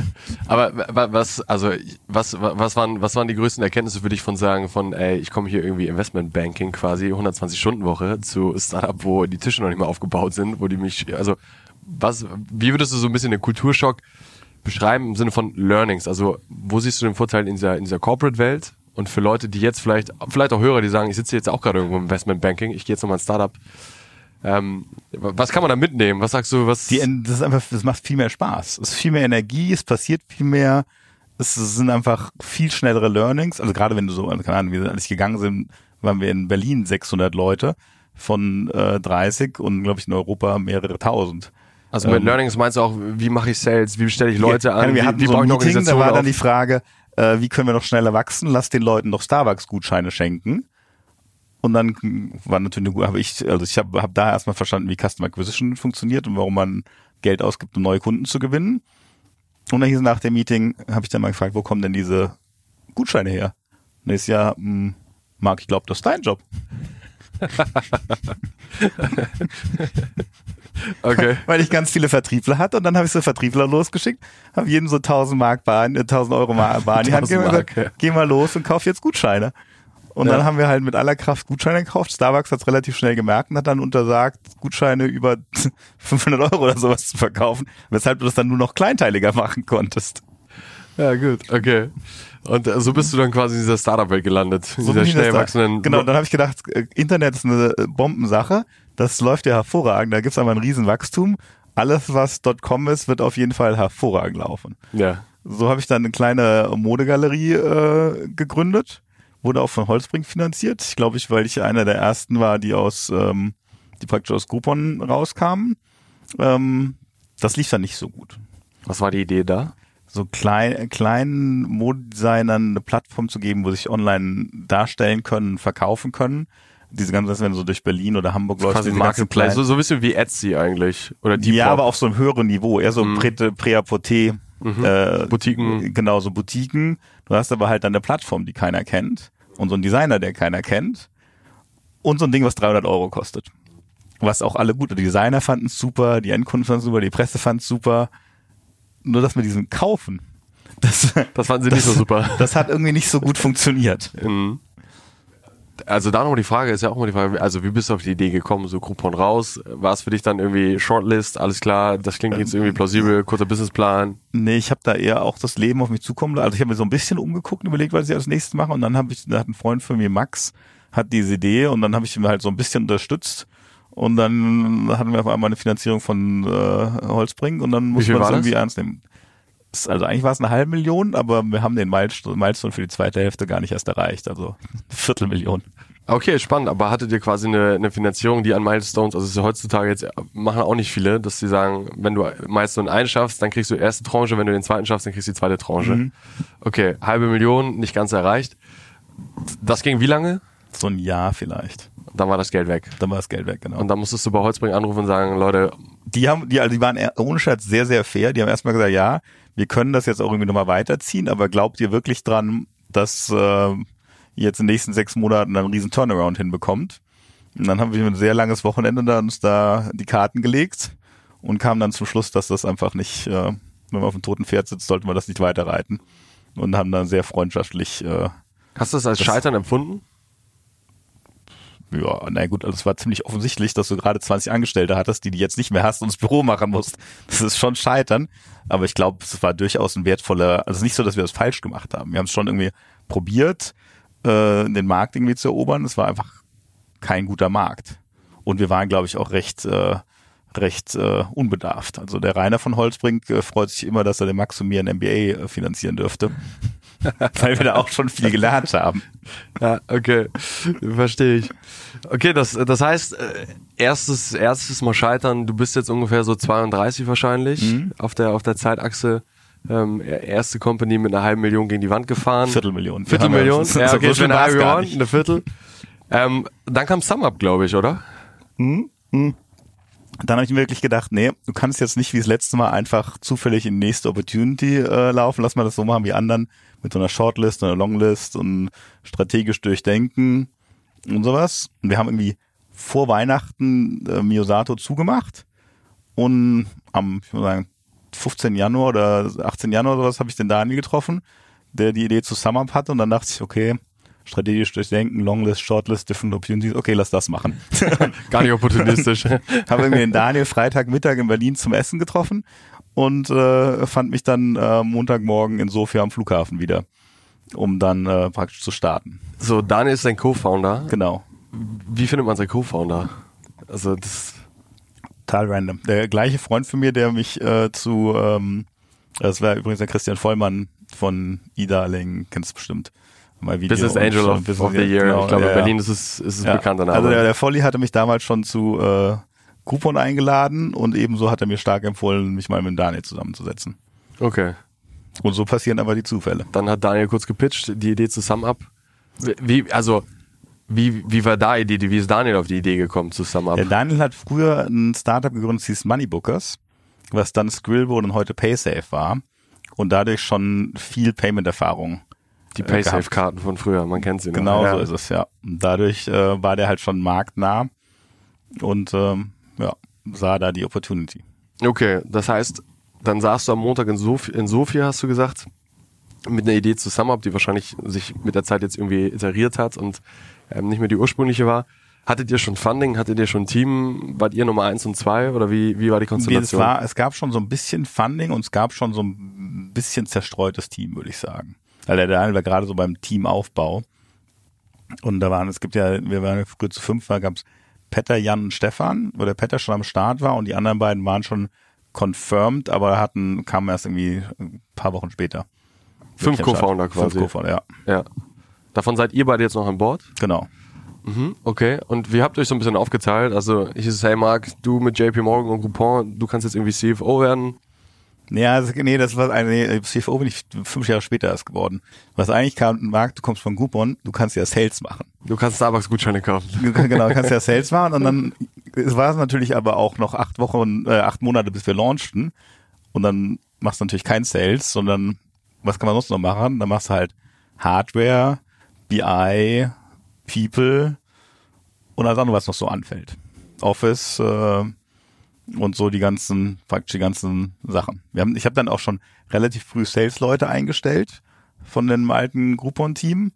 Aber wa- wa- was, also was, wa- was waren, was waren die größten Erkenntnisse für dich von sagen, von, ey, ich komme hier irgendwie Investmentbanking quasi 120 Stunden Woche zu Startup, wo die Tische noch nicht mal aufgebaut sind, wo die mich, also was, wie würdest du so ein bisschen den Kulturschock beschreiben im Sinne von Learnings? Also wo siehst du den Vorteil in dieser, in dieser Corporate-Welt? Und für Leute, die jetzt vielleicht, vielleicht auch Hörer, die sagen, ich sitze jetzt auch gerade irgendwo im Investmentbanking, ich gehe jetzt nochmal ins Startup. Ähm, was kann man da mitnehmen? Was sagst du, was? Die, das ist einfach, das macht viel mehr Spaß. Es ist viel mehr Energie, es passiert viel mehr. Es sind einfach viel schnellere Learnings. Also gerade wenn du so, keine Ahnung, wie als ich gegangen sind, waren wir in Berlin 600 Leute von äh, 30 und glaube ich in Europa mehrere tausend. Also mit Ähm, Learnings meinst du auch, wie mache ich Sales, wie stelle ich Leute Ja, an, wir wie, hatten wie so baue ein ich eine da war dann auf? die Frage, äh, wie können wir noch schneller wachsen? Lass den Leuten noch Starbucks-Gutscheine schenken. Und dann war natürlich eine gute, aber ich, also ich habe hab da erstmal verstanden, wie Customer Acquisition funktioniert und warum man Geld ausgibt, um neue Kunden zu gewinnen. Und dann hieß nach dem Meeting, habe ich dann mal gefragt, wo kommen denn diese Gutscheine her? Und ist ja, mh, Marc, ich glaube, das ist dein Job. Okay. weil ich ganz viele Vertriebler hatte und dann habe ich so Vertriebler losgeschickt, habe jedem so 1000 Mark Bahn, äh, 1000 Euro Bar Bar in die Hand 1000 gegeben und gesagt, ja. geh mal los und kauf jetzt Gutscheine. Und Ja. dann haben wir halt mit aller Kraft Gutscheine gekauft. Starbucks hat es relativ schnell gemerkt und hat dann untersagt, Gutscheine über 500 Euro oder sowas zu verkaufen, weshalb du das dann nur noch kleinteiliger machen konntest. Ja, gut, okay. Und äh, so bist du dann quasi in dieser Startup-Welt gelandet, in So dieser bin ich schnell wachsenden. Genau, dann habe ich gedacht, äh, Internet ist eine äh, Bombensache. Das läuft ja hervorragend. Da gibt's aber ein Riesenwachstum. Alles, was .com ist, wird auf jeden Fall hervorragend laufen. Ja. So habe ich dann eine kleine Modegalerie äh, gegründet. Wurde auch von Holzbrink finanziert. Ich glaube, ich, weil ich einer der ersten war, die aus, ähm, die praktisch aus Groupon rauskamen. Ähm, das lief dann nicht so gut. Was war die Idee da? so klein, kleinen Modedesignern eine Plattform zu geben, wo sie sich online darstellen können, verkaufen können. Diese ganzen, das wenn du so durch Berlin oder Hamburg läufst, Quasi Marketplace, so, so ein bisschen wie Etsy eigentlich. Oder Depop. ja, aber auf so einem höheren Niveau, eher so Mhm. Prä- Prä-à-Porter, äh, Boutiquen. Genau, so Boutiquen. Du hast aber halt dann eine Plattform, die keiner kennt und so einen Designer, der keiner kennt und so ein Ding, was 300 Euro kostet. Was auch alle gut, die Designer fanden es super, die Endkunden fanden es super, die Presse fand es super. Nur das mit diesem Kaufen, das, Das fanden sie nicht so super. das hat irgendwie nicht so gut funktioniert. Mhm. Also da nochmal die Frage, ist ja auch mal die Frage, also wie bist du auf die Idee gekommen, so Groupon raus? War es für dich dann irgendwie Shortlist, alles klar, das klingt jetzt irgendwie plausibel, kurzer Businessplan? Nee, ich habe da eher auch das Leben auf mich zukommen lassen. Also ich habe mir so ein bisschen umgeguckt und überlegt, was ich als nächstes mache. Und dann habe ich, da hat ein Freund von mir, Max, hat diese Idee und dann habe ich ihn halt so ein bisschen unterstützt. Und dann hatten wir auf einmal eine Finanzierung von äh, Holzbring und dann muss viel man das irgendwie ernst nehmen. Also eigentlich war es eine halbe Million, aber wir haben den Milestone Milestone für die zweite Hälfte gar nicht erst erreicht. Also Viertelmillion. Okay, spannend, aber hattet ihr quasi eine, eine Finanzierung, die an Milestones, also es ist ja heutzutage jetzt, machen auch nicht viele, dass sie sagen, wenn du Milestone 1 schaffst, dann kriegst du erste Tranche, wenn du den zweiten schaffst, dann kriegst du die zweite Tranche. Mhm. Okay, halbe Million, nicht ganz erreicht. Das ging wie lange? So ein Jahr vielleicht. Dann war das Geld weg. Dann war das Geld weg, genau. Und dann musstest du bei Holzbring anrufen und sagen, Leute, die haben, die, also die waren ohne Scherz sehr, sehr fair. Die haben erstmal gesagt, ja, wir können das jetzt auch irgendwie nochmal weiterziehen, aber glaubt ihr wirklich dran, dass äh, ihr jetzt in den nächsten sechs Monaten einen riesen Turnaround hinbekommt? Und dann haben wir ein sehr langes Wochenende da uns da die Karten gelegt und kamen dann zum Schluss, dass das einfach nicht, äh, wenn man auf dem toten Pferd sitzt, sollte man das nicht weiterreiten. Und haben dann sehr freundschaftlich äh, hast du das als Das- Scheitern empfunden? Ja, na gut, also es war ziemlich offensichtlich, dass du gerade 20 Angestellte hattest, die du jetzt nicht mehr hast und das Büro machen musst. Das ist schon scheitern. Aber ich glaube, es war durchaus ein wertvoller, also es ist nicht so, dass wir das falsch gemacht haben. Wir haben es schon irgendwie probiert, äh, den Markt irgendwie zu erobern. Es war einfach kein guter Markt. Und wir waren, glaube ich, auch recht, äh, recht äh, unbedarft. Also der Rainer von Holzbrink äh, freut sich immer, dass er den Max und mir ein MBA äh, finanzieren dürfte. Weil wir da auch schon viel gelernt haben. Ja, okay. Verstehe ich. Okay, das, das heißt, äh, erstes, erstes Mal scheitern, du bist jetzt ungefähr so 32 wahrscheinlich Mhm. auf der, auf der Zeitachse. Ähm, erste Company mit einer halben Million gegen die Wand gefahren. Viertelmillion. Viertelmillion? Haben Ja, okay, so eine halbe Million, eine Viertel. Ähm, dann kam Sum Up, glaube ich, oder? Dann habe ich mir wirklich gedacht, nee, du kannst jetzt nicht wie das letzte Mal einfach zufällig in nächste Opportunity äh, laufen. Lass mal das so machen wie anderen mit so einer Shortlist, einer Longlist und strategisch durchdenken und sowas. Und wir haben irgendwie vor Weihnachten äh, Miyosato zugemacht und am, ich muss sagen, 15 Januar oder 18 Januar oder sowas habe ich den Daniel getroffen, der die Idee zu Sum Up hatte und dann dachte ich, okay, strategisch durchdenken, Longlist, Shortlist, Different Opportunities, okay, lass das machen. Gar nicht opportunistisch. habe irgendwie den Daniel Freitagmittag in Berlin zum Essen getroffen und äh, fand mich dann äh, Montagmorgen in Sofia am Flughafen wieder, um dann äh, praktisch zu starten. so, Daniel ist dein Co-Founder. Genau. Wie findet man seinen Co-Founder? Also, das, Total random. Der gleiche Freund von mir, der mich äh, zu, ähm, das war übrigens der Christian Vollmann von E-Darling, kennst du bestimmt. Mein Video Business Angel of, Business- of the Year. genau, ich glaube, ja, in ja. Berlin ist es, ist es Ja, bekannter Name. Also der, der Volli hatte mich damals schon zu äh, Groupon eingeladen und ebenso hat er mir stark empfohlen, mich mal mit Daniel zusammenzusetzen. okay. Und so passieren aber die Zufälle. Dann hat Daniel kurz gepitcht, die Idee zu Sum Up. Wie, also, wie, wie war da die Idee? Wie ist Daniel auf die Idee gekommen zu Sum Up? Der Daniel hat früher ein Startup gegründet, das hieß Moneybookers, was dann Skrill wurde und heute PaySafe war und dadurch schon viel Payment-Erfahrung. Die äh, Paysafe-Karten von früher, man kennt sie noch. Genau ja. so ist es, ja. Dadurch äh, war der halt schon marktnah und ähm, ja, sah da die Opportunity. Okay, das heißt, dann saßt du am Montag in, Sof in Sofia, hast du gesagt, mit einer Idee zu Sum Up, die wahrscheinlich sich mit der Zeit jetzt irgendwie iteriert hat und ähm, nicht mehr die ursprüngliche war. Hattet ihr schon Funding? Hattet ihr schon Team? Wart ihr Nummer eins und zwei oder wie, wie war die Es, Konstellation? war, es gab schon so ein bisschen Funding und es gab schon so ein bisschen zerstreutes Team, würde ich sagen. Weil der Daniel war gerade so beim Teamaufbau. Und da waren, es gibt ja, wir waren früher zu fünf, da gab es Petter, Jan und Stefan, wo der Petter schon am Start war und die anderen beiden waren schon confirmed, aber hatten, kamen erst irgendwie ein paar Wochen später. Fünf. Co-Founder quasi. Fünf Co-Founder, ja. ja. Davon seid ihr beide jetzt noch an Bord? Genau. Mhm, okay. Und wie habt ihr euch so ein bisschen aufgeteilt? Also ich ist, hey Marc, du mit JP Morgan und Groupon, du kannst jetzt irgendwie CFO werden. Ja, also, nee, das war eine nee, CFO bin ich fünf Jahre später erst geworden. Was eigentlich kam, Marc, du kommst von Groupon, du kannst ja Sales machen. Du kannst Starbucks-Gutscheine kaufen. Du genau, du kannst ja Sales machen und dann es war es natürlich aber auch noch acht Wochen, äh, acht Monate, bis wir launchten. Und dann machst du natürlich kein Sales, sondern was kann man sonst noch machen? Dann machst du halt Hardware, BI, People und alles andere, was noch so anfällt. Office äh, und so die ganzen, praktisch die ganzen Sachen. Wir haben, ich habe dann auch schon relativ früh Sales-Leute eingestellt von dem alten Groupon-Team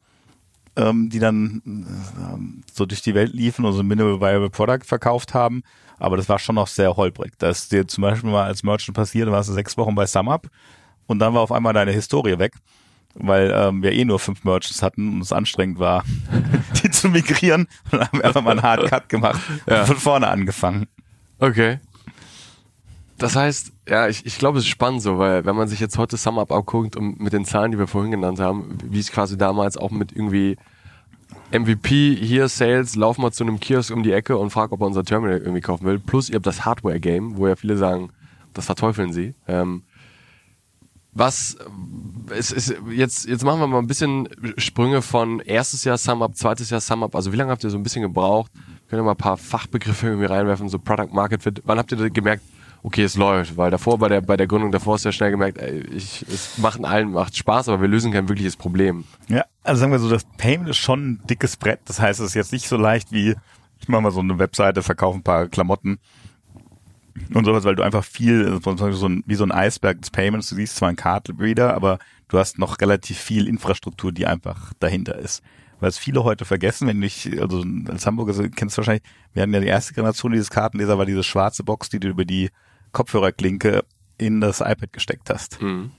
ähm, die dann ähm, so durch die Welt liefen und so ein Minimal Viable Product verkauft haben. Aber das war schon noch sehr holprig. Das ist dir zum Beispiel mal als Merchant passiert, da warst du sechs Wochen bei SumUp und dann war auf einmal deine Historie weg, weil ähm, wir eh nur fünf Merchants hatten und es anstrengend war, die zu migrieren. Und dann haben wir einfach mal einen Hard Cut gemacht Ja. und von vorne angefangen. Okay. Das heißt, ja, ich, ich glaube, es ist spannend so, weil wenn man sich jetzt heute SumUp anguckt und mit den Zahlen, die wir vorhin genannt haben, wie es quasi damals auch mit irgendwie MVP, hier Sales, lauf mal zu einem Kiosk um die Ecke und frag, ob er unser Terminal irgendwie kaufen will. Plus ihr habt das Hardware-Game, wo ja viele sagen, das verteufeln sie. Ähm, was es ist jetzt jetzt machen wir mal ein bisschen Sprünge von erstes Jahr SumUp, zweites Jahr SumUp. Also wie lange habt ihr so ein bisschen gebraucht? Könnt ihr mal ein paar Fachbegriffe irgendwie reinwerfen, so Product Market Fit. Wann habt ihr gemerkt, okay, es läuft? Weil davor bei der bei der Gründung davor ist ja schnell gemerkt, ey, ich, es macht allen macht Spaß, aber wir lösen kein wirkliches Problem. Ja, also sagen wir so, das Payment ist schon ein dickes Brett. Das heißt, es ist jetzt nicht so leicht wie, ich mache mal so eine Webseite, verkaufe ein paar Klamotten und sowas, weil du einfach viel, so ein, wie so ein Eisberg des Payments, du siehst zwar einen Card Reader, aber du hast noch relativ viel Infrastruktur, die einfach dahinter ist. Weil es viele heute vergessen, wenn ich, also als Hamburger kennst du wahrscheinlich, wir hatten ja die erste Generation dieses Kartenleser, war diese schwarze Box, die du über die Kopfhörerklinke in das iPad gesteckt hast. Mhm.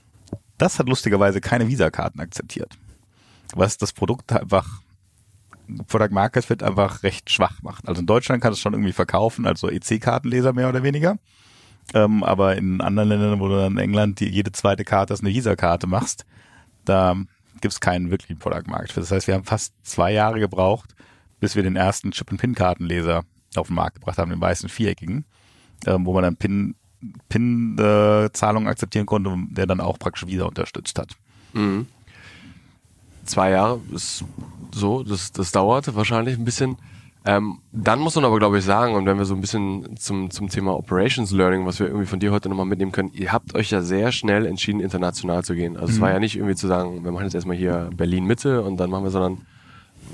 Das hat lustigerweise keine Visa-Karten akzeptiert. Was das Produkt einfach, Product Market Fit einfach recht schwach macht. Also in Deutschland kann es schon irgendwie verkaufen, also EC-Kartenleser mehr oder weniger. Ähm, aber in anderen Ländern, wo du dann in England die, jede zweite Karte als eine Visa-Karte machst, da gibt es keinen wirklichen Product Market Fit. Das heißt, wir haben fast zwei Jahre gebraucht, bis wir den ersten Chip-and-Pin-Kartenleser auf den Markt gebracht haben, den weißen viereckigen, ähm, wo man dann Pin PIN-Zahlungen akzeptieren konnte, der dann auch praktisch Visa unterstützt hat. Mhm. Zwei Jahre ist so, das, das dauert wahrscheinlich ein bisschen. Ähm, dann muss man aber, glaube ich, sagen, und wenn wir so ein bisschen zum, zum Thema Operations Learning, was wir irgendwie von dir heute nochmal mitnehmen können, ihr habt euch ja sehr schnell entschieden, international zu gehen. Also es war ja nicht irgendwie zu sagen, wir machen jetzt erstmal hier Berlin Mitte und dann machen wir, sondern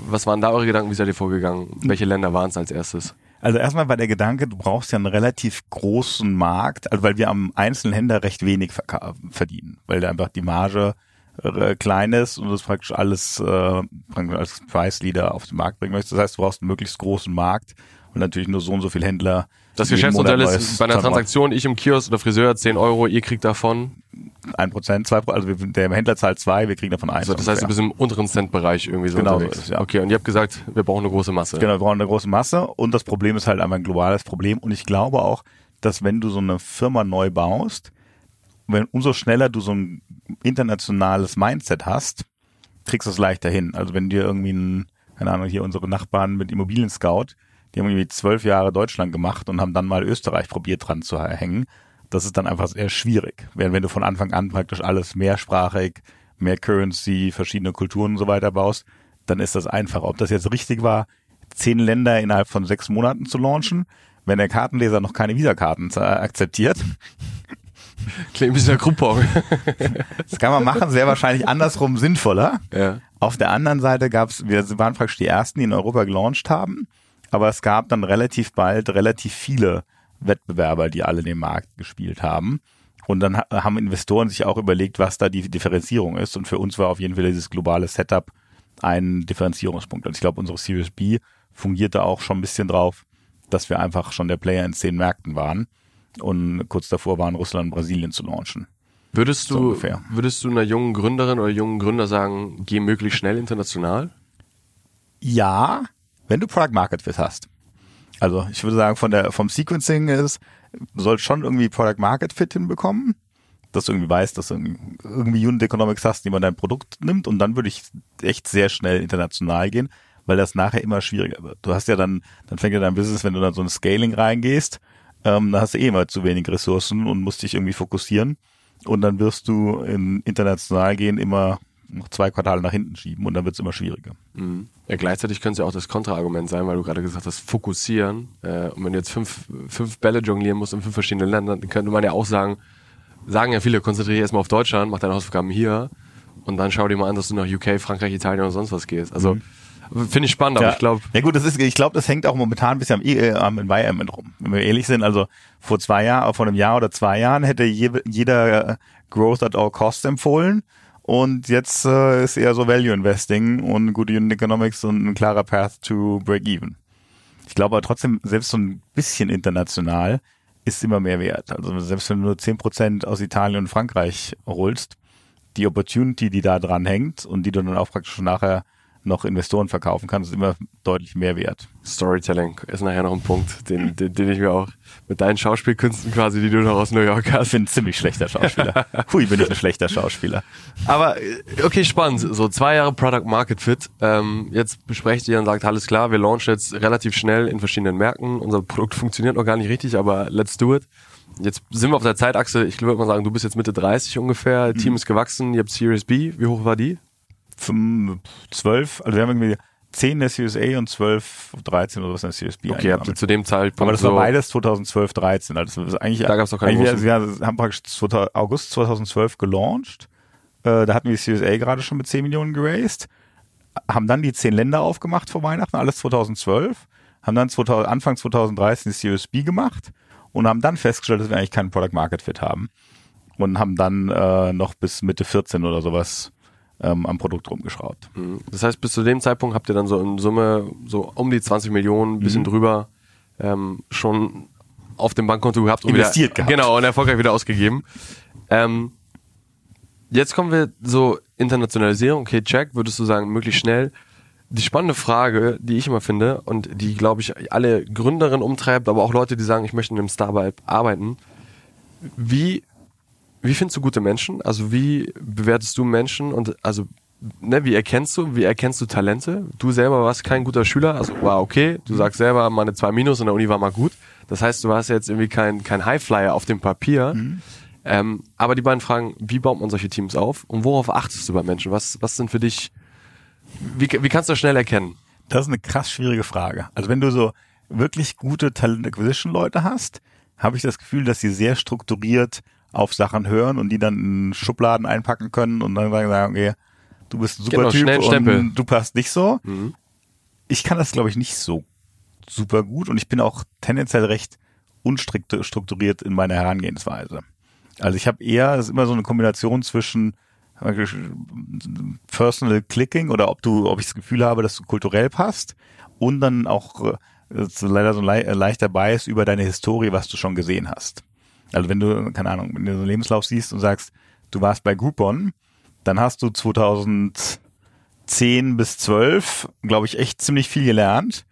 was waren da eure Gedanken, wie seid ihr vorgegangen? Welche Länder waren es als erstes? Also erstmal war der Gedanke, du brauchst ja einen relativ großen Markt, also weil wir am einzelnen Händler recht wenig verdienen, weil da einfach die Marge äh, klein ist und das praktisch alles äh, als Price Leader auf den Markt bringen möchtest. Das heißt, du brauchst einen möglichst großen Markt und natürlich nur so und so viel Händler. Das Geschäftsmodell ist bei einer. Transaktion, ich im Kiosk oder Friseur 10 Euro, ihr kriegt davon. ein Prozent, zwei Prozent, also wir, der Händler zahlt zwei, wir kriegen davon eins. Also das heißt, du bist im unteren Cent-Bereich irgendwie so Genau so unterwegs. ja. Okay, und ihr habt gesagt, wir brauchen eine große Masse. Genau, wir brauchen eine große Masse und das Problem ist halt einfach ein globales Problem. Und ich glaube auch, dass wenn du so eine Firma neu baust, wenn umso schneller du so ein internationales Mindset hast, kriegst du es leichter hin. Also wenn dir irgendwie ein, keine Ahnung, hier unsere Nachbarn mit Immobilien Scout, die haben irgendwie zwölf Jahre Deutschland gemacht und haben dann mal Österreich probiert dran zu hängen. Das ist dann einfach sehr schwierig. Während wenn du von Anfang an praktisch alles mehrsprachig, mehr Currency, verschiedene Kulturen und so weiter baust, dann ist das einfach. Ob das jetzt richtig war, zehn Länder innerhalb von sechs Monaten zu launchen, wenn der Kartenleser noch keine Visakarten akzeptiert, Klingt ein bisschen Groupon. das kann man machen, sehr wahrscheinlich andersrum sinnvoller. ja. Auf der anderen Seite gab es, wir waren praktisch die ersten, die in Europa gelauncht haben, aber es gab dann relativ bald relativ viele Wettbewerber, die alle den Markt gespielt haben. Und dann ha- haben Investoren sich auch überlegt, was da die Differenzierung ist. Und für uns war auf jeden Fall dieses globale Setup ein Differenzierungspunkt. Und ich glaube, unsere Series B fungierte auch schon ein bisschen drauf, dass wir einfach schon der Player in zehn Märkten waren und kurz davor waren, Russland und Brasilien zu launchen. Würdest So du, ungefähr. würdest du einer jungen Gründerin oder jungen Gründer sagen, geh möglichst schnell international? Ja, wenn du Product Market Fit hast. Also ich würde sagen, von der vom Sequencing ist, du sollst schon irgendwie Product Market Fit hinbekommen, dass du irgendwie weißt, dass du irgendwie Unit Economics hast, die man dein Produkt nimmt und dann würde ich echt sehr schnell international gehen, weil das nachher immer schwieriger wird. Du hast ja dann, dann fängt ja dein Business, wenn du dann so ein Scaling reingehst, ähm, dann hast du eh immer zu wenig Ressourcen und musst dich irgendwie fokussieren und dann wirst du in international gehen immer noch zwei Quartale nach hinten schieben und dann wird es immer schwieriger. Mhm. Ja, gleichzeitig könnte es ja auch das Kontraargument sein, weil du gerade gesagt hast, fokussieren. Äh, und wenn du jetzt fünf, fünf Bälle jonglieren musst in fünf verschiedenen Ländern, dann könnte man ja auch sagen, sagen ja viele, konzentriere dich erstmal auf Deutschland, mach deine Hausaufgaben hier und dann schau dir mal an, dass du nach UK, Frankreich, Italien oder sonst was gehst. Also finde ich spannend, aber ja. ich glaube, Ja gut, das ist, ich glaube, das hängt auch momentan ein bisschen am, äh, am Environment rum. Wenn wir ehrlich sind, also vor zwei Jahren, vor einem Jahr oder zwei Jahren hätte je, jeder äh, Growth at all costs empfohlen. Und jetzt äh, ist eher so Value Investing und gute Unit Economics und ein klarer Path to Break Even. Ich glaube aber trotzdem, selbst so ein bisschen international ist immer mehr wert. Also selbst wenn du nur 10% aus Italien und Frankreich holst, die Opportunity, die da dran hängt und die du dann auch praktisch nachher noch Investoren verkaufen kannst, ist immer deutlich mehr wert. Storytelling ist nachher noch ein Punkt, den, den, den ich mir auch mit deinen Schauspielkünsten quasi, die du noch aus New York hast. Ich bin ein ziemlich schlechter Schauspieler. Hui, bin ich ein schlechter Schauspieler. Aber okay, spannend. So zwei Jahre Product Market Fit. Ähm, jetzt besprecht ihr und sagt, alles klar, wir launchen jetzt relativ schnell in verschiedenen Märkten. Unser Produkt funktioniert noch gar nicht richtig, aber let's do it. Jetzt sind wir auf der Zeitachse. Ich würde mal sagen, du bist jetzt Mitte 30 ungefähr. Mhm. Team ist gewachsen. Ihr habt Series B. Wie hoch war die? Zwölf, also wir haben irgendwie 10 in der Series A und 12, 13 oder was in der Series B. Okay, habt ihr zu dem Zeitpunkt Aber das war beides 2012, 13. Also das ist eigentlich, Da gab's noch keine eigentlich großen- wir, wir haben praktisch 2000 August 2012 gelauncht. Äh, da hatten wir die Series A gerade schon mit 10 Millionen geraced. Haben dann die 10 Länder aufgemacht vor Weihnachten, alles 2012. Haben dann 2000, Anfang 2013 die Series B gemacht und haben dann festgestellt, dass wir eigentlich keinen Product Market Fit haben. Und haben dann äh, noch bis Mitte 14 oder sowas ähm, am Produkt rumgeschraubt. Mhm. Das heißt, bis zu dem Zeitpunkt habt ihr dann so in Summe so um die 20 Millionen, ein Mhm. bisschen drüber, ähm, schon auf dem Bankkonto gehabt und Investiert wieder, gehabt. Genau, und erfolgreich wieder ausgegeben. Ähm, jetzt kommen wir so Internationalisierung, okay, check, würdest du sagen, möglichst schnell. Die spannende Frage, die ich immer finde und die, glaube ich, alle Gründerinnen umtreibt, aber auch Leute, die sagen, ich möchte in einem Startup arbeiten. Wie, wie findest du gute Menschen? Also wie bewertest du Menschen und also ne, wie erkennst du, wie erkennst du Talente? Du selber warst kein guter Schüler, also war okay. Du sagst selber, meine zwei Minus in der Uni war mal gut. Das heißt, du warst jetzt irgendwie kein, kein Highflyer auf dem Papier. Ähm, aber die beiden Fragen, wie baut man solche Teams auf und worauf achtest du bei Menschen? Was, was sind für dich, wie, wie kannst du das schnell erkennen? Das ist eine krass schwierige Frage. Also wenn du so wirklich gute Talent Acquisition Leute hast, habe ich das Gefühl, dass sie sehr strukturiert auf Sachen hören und die dann in Schubladen einpacken können und dann sagen, okay, du bist ein super Genau, Typ und du passt nicht so. Mhm. Ich kann das, glaube ich, nicht so super gut und ich bin auch tendenziell recht unstrukturiert in meiner Herangehensweise. Also ich habe eher, das ist immer so eine Kombination zwischen äh, Personal Clicking oder ob du, ob ich das Gefühl habe, dass du kulturell passt und dann auch äh, leider so ein lei- äh, leichter Bias über deine Historie, was du schon gesehen hast. Also wenn du, keine Ahnung, wenn du so einen Lebenslauf siehst und sagst, du warst bei Groupon, dann hast du 2010 bis 12, glaube ich, echt ziemlich viel gelernt.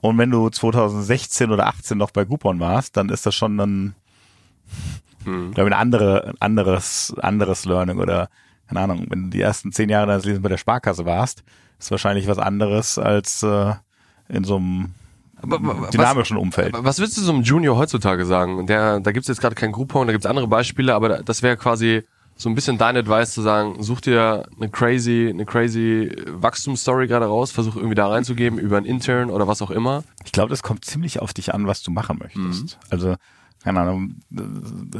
Und wenn du 2016 oder 18 noch bei Groupon warst, dann ist das schon ein, Mhm. glaube ich, ein andere, anderes, anderes Learning oder, keine Ahnung, wenn du die ersten zehn Jahre deines Lebens bei der Sparkasse warst, ist wahrscheinlich was anderes als äh, in so einem Dynamischen Umfeld. Was, was willst du so einem Junior heutzutage sagen? Der, da gibt's jetzt gerade keinen Groupon, da gibt's andere Beispiele, aber da- das wäre quasi so ein bisschen dein Advice zu sagen, such dir eine crazy, eine crazy Wachstumsstory gerade raus, versuch irgendwie da reinzugeben über einen Intern oder was auch immer. Ich glaube, das kommt ziemlich auf dich an, was du machen möchtest. Also, keine Ahnung,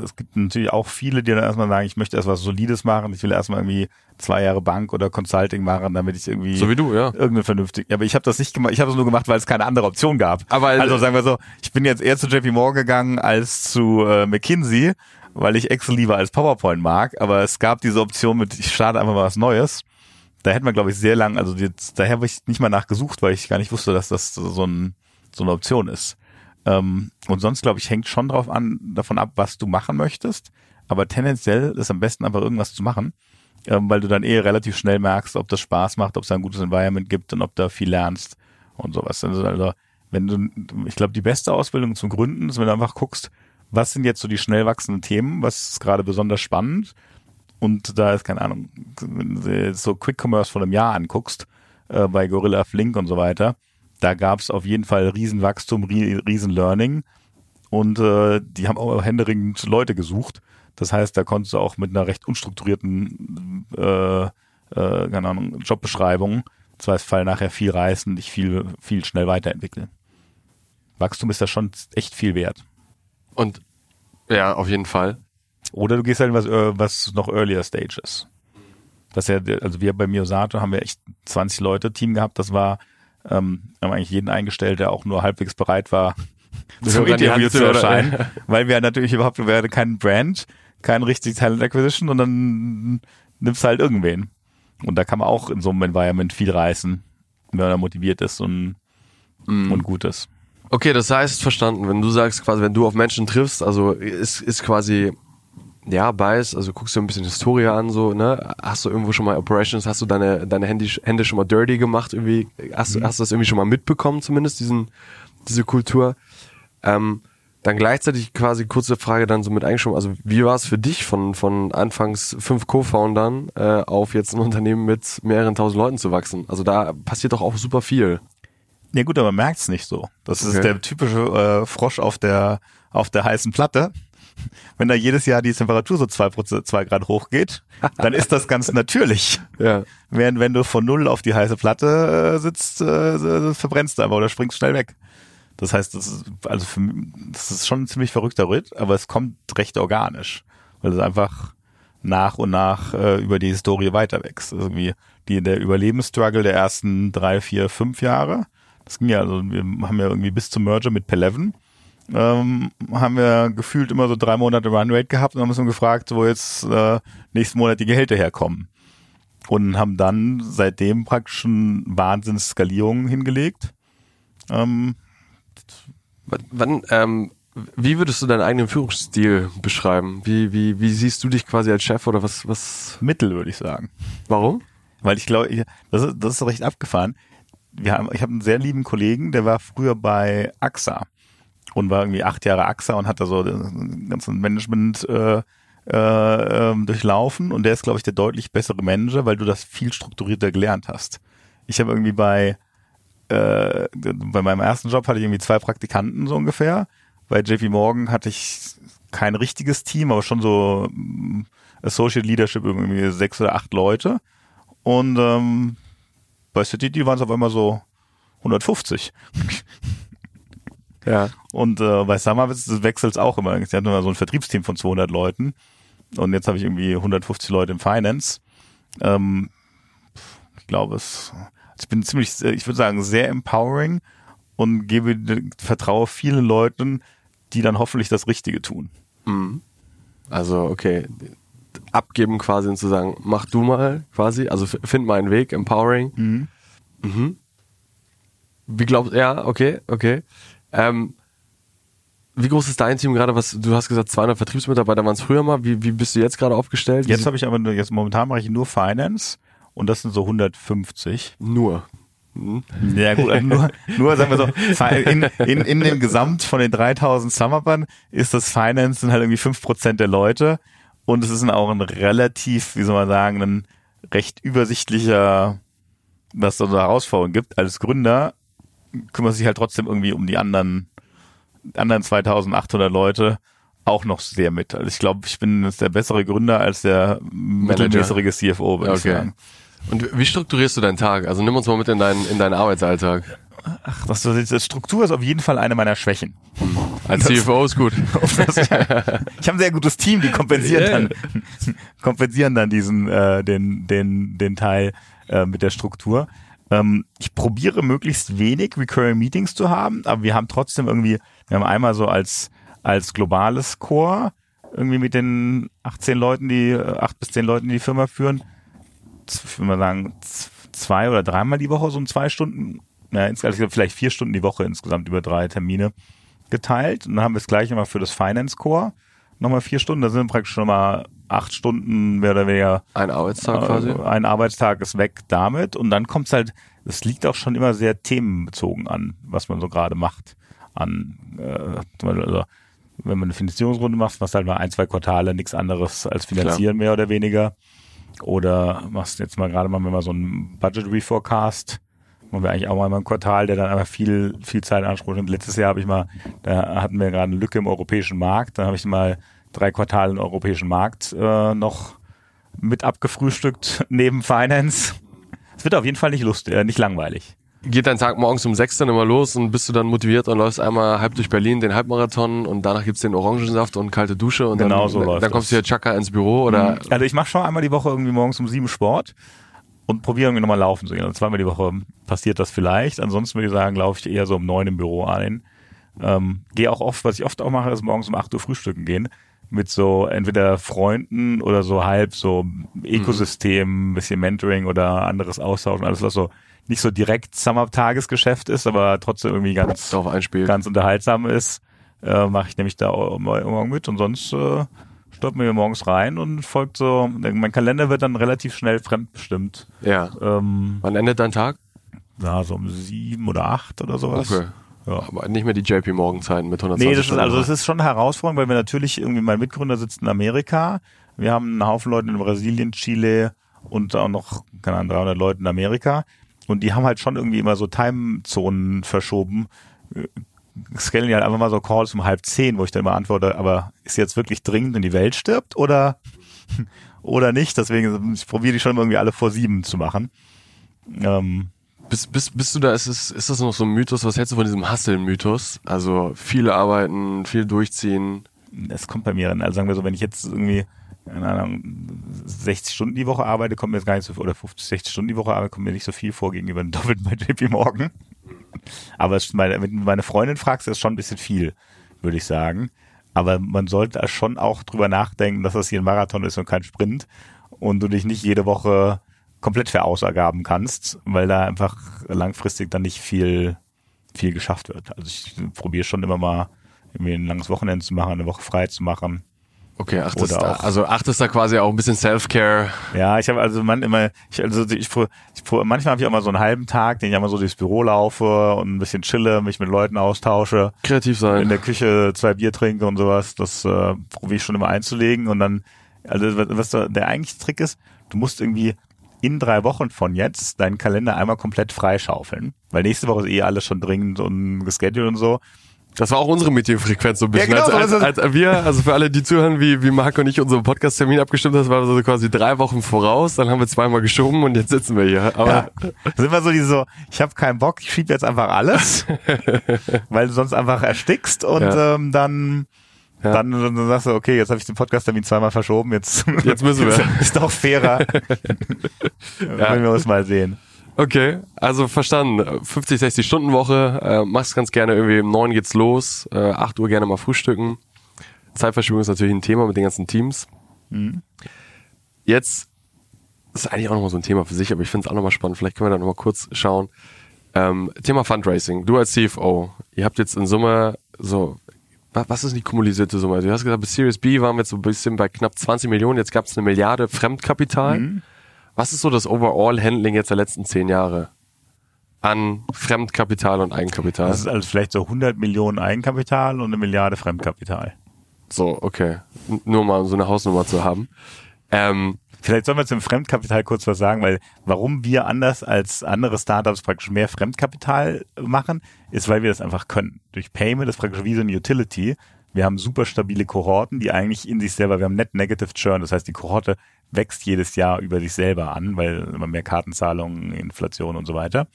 es gibt natürlich auch viele, die dann erstmal sagen, ich möchte erst was Solides machen, ich will erstmal irgendwie zwei Jahre Bank oder Consulting machen, damit ich irgendwie So wie du, ja. irgendeine vernünftige. Aber ich habe das nicht gemacht, ich habe es nur gemacht, weil es keine andere Option gab. Aber- also sagen wir so, ich bin jetzt eher zu JP Morgan gegangen als zu äh, McKinsey, weil ich Excel lieber als PowerPoint mag, aber es gab diese Option mit, ich starte einfach mal was Neues. da hätten wir, glaube ich, sehr lang, also jetzt, daher habe ich nicht mal nachgesucht, weil ich gar nicht wusste, dass das so, ein, so eine Option ist. Ähm, und sonst, glaube ich, hängt schon drauf an, davon ab, was du machen möchtest. Aber tendenziell ist am besten einfach irgendwas zu machen, ähm, weil du dann eh relativ schnell merkst, ob das Spaß macht, ob es ein gutes Environment gibt und ob du viel lernst und sowas. Also, also wenn du, ich glaube, die beste Ausbildung zum Gründen ist, wenn du einfach guckst, was sind jetzt so die schnell wachsenden Themen, was ist gerade besonders spannend und da ist, keine Ahnung, wenn du so Quick Commerce von einem Jahr anguckst, äh, bei Gorilla Flink und so weiter, da gab es auf jeden Fall Riesenwachstum, riesen Learning und äh, die haben auch händeringend Leute gesucht. Das heißt, da konntest du auch mit einer recht unstrukturierten äh, äh, keine Ahnung, Jobbeschreibung Fall nachher viel reißen, dich viel, viel schnell weiterentwickeln. Wachstum ist da schon echt viel wert. Und ja, auf jeden Fall. Oder du gehst halt was, äh, was noch earlier stage ist. Das ja, also wir bei Miosato haben wir echt 20 Leute Team gehabt. Das war, ähm, haben eigentlich jeden eingestellt, der auch nur halbwegs bereit war, zum Interview zu erscheinen. Ja. Weil wir natürlich überhaupt, wir hatten keinen Brand, kein richtig Talent Acquisition und dann nimmst du halt irgendwen. Und da kann man auch in so einem Environment viel reißen, wenn man motiviert ist und, mm. und gut ist. Okay, das heißt verstanden, wenn du sagst quasi, wenn du auf Menschen triffst, also ist, ist quasi ja, Bias, also guckst du ein bisschen Historie an, so, ne? Hast du irgendwo schon mal Operations, hast du deine, deine Hände, Hände schon mal dirty gemacht, irgendwie, hast, mhm. hast du das irgendwie schon mal mitbekommen, zumindest, diesen, diese Kultur? Ähm, dann gleichzeitig quasi kurze Frage dann so mit eingeschoben, also wie war es für dich von, von anfangs fünf Co-Foundern äh, auf jetzt ein Unternehmen mit mehreren tausend Leuten zu wachsen? Also da passiert doch auch super viel. Ja gut, aber man merkt es nicht so. Das okay. ist der typische äh, Frosch auf der, auf der heißen Platte wenn da jedes Jahr die Temperatur so zwei, zwei Grad hochgeht, dann ist das ganz natürlich. Ja. Während wenn du von null auf die heiße Platte äh, sitzt, äh, verbrennst du einfach oder springst schnell weg. Das heißt, das ist, also für, das ist schon ein ziemlich verrückter Ritt, aber es kommt recht organisch, weil es einfach nach und nach äh, über die Historie weiter wächst. Also irgendwie die, der Überlebensstruggle der ersten drei, vier, fünf Jahre. Das ging ja, also wir haben ja irgendwie bis zum Merger mit Peleven ähm, haben wir gefühlt immer so drei Monate Runrate gehabt und haben uns gefragt, wo jetzt äh, nächsten Monat die Gehälter herkommen. Und haben dann seitdem praktisch eine Wahnsinnsskalierung hingelegt. Ähm, Wann, ähm, wie würdest du deinen eigenen Führungsstil beschreiben? Wie, wie, wie siehst du dich quasi als Chef oder was, was? Mittel, würde ich sagen. Warum? Weil ich glaube, das ist, das ist recht abgefahren. Wir haben, ich habe einen sehr lieben Kollegen, der war früher bei AXA und war irgendwie acht Jahre AXA und hat da so den ganzen Management äh, äh, ähm, durchlaufen und der ist, glaube ich, der deutlich bessere Manager, weil du das viel strukturierter gelernt hast. Ich habe irgendwie bei äh, bei meinem ersten Job hatte ich irgendwie zwei Praktikanten so ungefähr. Bei JP Morgan hatte ich kein richtiges Team, aber schon so mm, Associate Leadership irgendwie sechs oder acht Leute. Und ähm, bei City waren es auf einmal so 150. Ja. Und äh, bei Summerwitz wechselt es auch immer. Ich hatte immer so ein Vertriebsteam von 200 Leuten und jetzt habe ich irgendwie 150 Leute im Finance. Ähm, ich glaube, es, ich bin ziemlich, ich würde sagen, sehr empowering und gebe, vertraue vielen Leuten, die dann hoffentlich das Richtige tun. Mhm. Also, okay, abgeben quasi und zu sagen, mach du mal quasi, also find meinen Weg, empowering. Mhm. Mhm. Wie glaubst du, ja, okay, okay. Ähm, wie groß ist dein Team gerade? Was du hast gesagt, 200 Vertriebsmitarbeiter waren es früher mal. Wie, wie bist du jetzt gerade aufgestellt? Jetzt habe ich aber nur, jetzt momentan mache ich nur Finance und das sind so 150. Nur. Hm. Ja gut, also nur, nur sagen wir so, in, in, in dem Gesamt von den 3000 Summerbern ist das Finance sind halt irgendwie 5% der Leute und es ist auch ein relativ, wie soll man sagen, ein recht übersichtlicher, was da so Herausforderungen gibt. Als Gründer kümmert sich halt trotzdem irgendwie um die anderen, anderen 2800 Leute auch noch sehr mit. Also ich glaube, ich bin jetzt der bessere Gründer als der mittelmäßige CFO, würde okay. ich sagen. Und wie strukturierst du deinen Tag? Also nimm uns mal mit in deinen, in deinen Arbeitsalltag. Ach, das, das Struktur ist auf jeden Fall eine meiner Schwächen. Als CFO ist gut. Das, ich habe ein sehr gutes Team, die kompensieren yeah. dann, kompensieren dann diesen, äh, den, den, den Teil äh, mit der Struktur. Ähm, ich probiere möglichst wenig Recurring Meetings zu haben, aber wir haben trotzdem irgendwie, wir haben einmal so als, als globales Core irgendwie mit den 18 Leuten, die, acht bis zehn Leuten, die die Firma führen, ich würde mal sagen, zwei oder dreimal die Woche so ein zwei Stunden, ja, insgesamt vielleicht vier Stunden die Woche insgesamt über drei Termine geteilt. Und dann haben wir es gleich nochmal für das Finance Core nochmal vier Stunden. Da sind praktisch nochmal acht Stunden mehr oder weniger. Ein Arbeitstag äh, quasi. Ein Arbeitstag ist weg damit. Und dann kommt es halt, es liegt auch schon immer sehr themenbezogen an, was man so gerade macht. An, äh, also, wenn man eine Finanzierungsrunde macht, machst du halt mal ein, zwei Quartale nichts anderes als finanzieren, Klar. mehr oder weniger. Oder machst jetzt mal gerade mal, wenn man so ein Budget Reforecast, machen wir eigentlich auch mal ein Quartal, der dann einfach viel, viel Zeit ansprucht. Und letztes Jahr habe ich mal, da hatten wir gerade eine Lücke im europäischen Markt, da habe ich mal drei Quartale im europäischen Markt äh, noch mit abgefrühstückt neben Finance. Es wird auf jeden Fall nicht lustig, äh, nicht langweilig. Geht dein Tag morgens um sechs dann immer los und bist du dann motiviert und läufst einmal halb durch Berlin den Halbmarathon und danach gibt's den Orangensaft und kalte Dusche und genau dann, so läuft dann kommst du hier Chaka ins Büro oder? Mhm. Also ich mache schon einmal die Woche irgendwie morgens um sieben Sport und probiere irgendwie nochmal laufen zu gehen. Also zweimal die Woche passiert das vielleicht. Ansonsten würde ich sagen, laufe ich eher so um neun im Büro ein. Ähm, Gehe auch oft, was ich oft auch mache, ist morgens um acht Uhr frühstücken gehen mit so entweder Freunden oder so halb so Ökosystem, mhm. bisschen Mentoring oder anderes austauschen, alles was so nicht so direkt Summer-Tagesgeschäft ist, aber trotzdem irgendwie ganz, ganz unterhaltsam ist, äh, mache ich nämlich da morgen mit und sonst äh, stoppt mir morgens rein und folgt so, mein Kalender wird dann relativ schnell fremdbestimmt. Ja. Ähm, Wann endet dein Tag? Ja, so um sieben oder acht oder sowas. Okay. Ja. Aber nicht mehr die JP Morgan Zeiten mit 120 Nee, das ist, also das ist schon eine Herausforderung, weil wir natürlich irgendwie, mein Mitgründer sitzt in Amerika. Wir haben einen Haufen Leute in Brasilien, Chile und auch noch, keine Ahnung, 300 Leute in Amerika. Und die haben halt schon irgendwie immer so Timezonen verschoben. Scalen ja halt einfach mal so Calls um halb zehn, wo ich dann immer antworte, aber ist jetzt wirklich dringend, wenn die Welt stirbt oder, oder nicht? Deswegen, ich probiere die schon irgendwie alle vor sieben zu machen. Ähm, bist, bist, bist du da, ist, es, ist das noch so ein Mythos? Was hältst du von diesem Hustle-Mythos? Also viele arbeiten, viel durchziehen. Es kommt bei mir an. Also sagen wir so, wenn ich jetzt irgendwie, keine Ahnung, 60 Stunden die Woche arbeite, kommt mir jetzt gar nicht so viel, oder 50, 60 Stunden die Woche arbeite, kommt mir nicht so viel vor gegenüber dem Doppelten bei JP Morgan. Aber es, meine, wenn du meine Freundin fragst, ist das schon ein bisschen viel, würde ich sagen. Aber man sollte schon auch drüber nachdenken, dass das hier ein Marathon ist und kein Sprint und du dich nicht jede Woche komplett verausgaben kannst, weil da einfach langfristig dann nicht viel, viel geschafft wird. Also ich probiere schon immer mal irgendwie ein langes Wochenende zu machen, eine Woche frei zu machen. Okay, achtest da, also achtest da quasi auch ein bisschen Self-Care. Ja, ich habe also man immer, ich, also ich, ich, manchmal habe ich auch mal so einen halben Tag, den ich einmal so durchs Büro laufe und ein bisschen chille, mich mit Leuten austausche. Kreativ sein. In der Küche zwei Bier trinke und sowas. Das äh, probiere ich schon immer einzulegen und dann, also was der eigentliche Trick ist, du musst irgendwie in drei Wochen von jetzt deinen Kalender einmal komplett freischaufeln. Weil nächste Woche ist eh alles schon dringend und gescheduled und so. Das war auch unsere Medienfrequenz so ein bisschen. Ja, genau, als, als, als, wir, also für alle, die zuhören, wie, wie Marc und ich unseren Podcast-Termin abgestimmt haben, war so quasi drei Wochen voraus, dann haben wir zweimal geschoben und jetzt sitzen wir hier. Aber ja. sind wir so die so, ich habe keinen Bock, ich schieb jetzt einfach alles, weil du sonst einfach erstickst und ja. ähm, dann ja. Dann, dann sagst du, okay, jetzt habe ich den Podcast-Termin zweimal verschoben, jetzt, jetzt müssen wir. ist doch fairer. ja. Wenn wir uns mal sehen. Okay, also verstanden. 50, 60 Stunden Woche, äh, machst ganz gerne irgendwie um 9 geht's los, äh, 8 Uhr gerne mal frühstücken. Zeitverschiebung ist natürlich ein Thema mit den ganzen Teams. Mhm. Jetzt ist eigentlich auch nochmal so ein Thema für sich, aber ich finde es auch nochmal spannend. Vielleicht können wir da nochmal kurz schauen. Ähm, Thema Fundraising. Du als CFO, ihr habt jetzt in Summe so was ist die kumulierte Summe? Also du hast gesagt, bei Series B waren wir jetzt so ein bisschen bei knapp 20 Millionen, jetzt gab es eine Milliarde Fremdkapital. Mhm. Was ist so das Overall-Handling jetzt der letzten zehn Jahre an Fremdkapital und Eigenkapital? Das ist also vielleicht so 100 Millionen Eigenkapital und eine Milliarde Fremdkapital. So, okay. Nur mal um so eine Hausnummer zu haben. Ähm, Vielleicht sollen wir zum Fremdkapital kurz was sagen, weil warum wir anders als andere Startups praktisch mehr Fremdkapital machen, ist, weil wir das einfach können. Durch Payment ist praktisch wie so eine Utility. Wir haben super stabile Kohorten, die eigentlich in sich selber, wir haben Net Negative Churn, das heißt, die Kohorte wächst jedes Jahr über sich selber an, weil immer mehr Kartenzahlungen, Inflation und so weiter.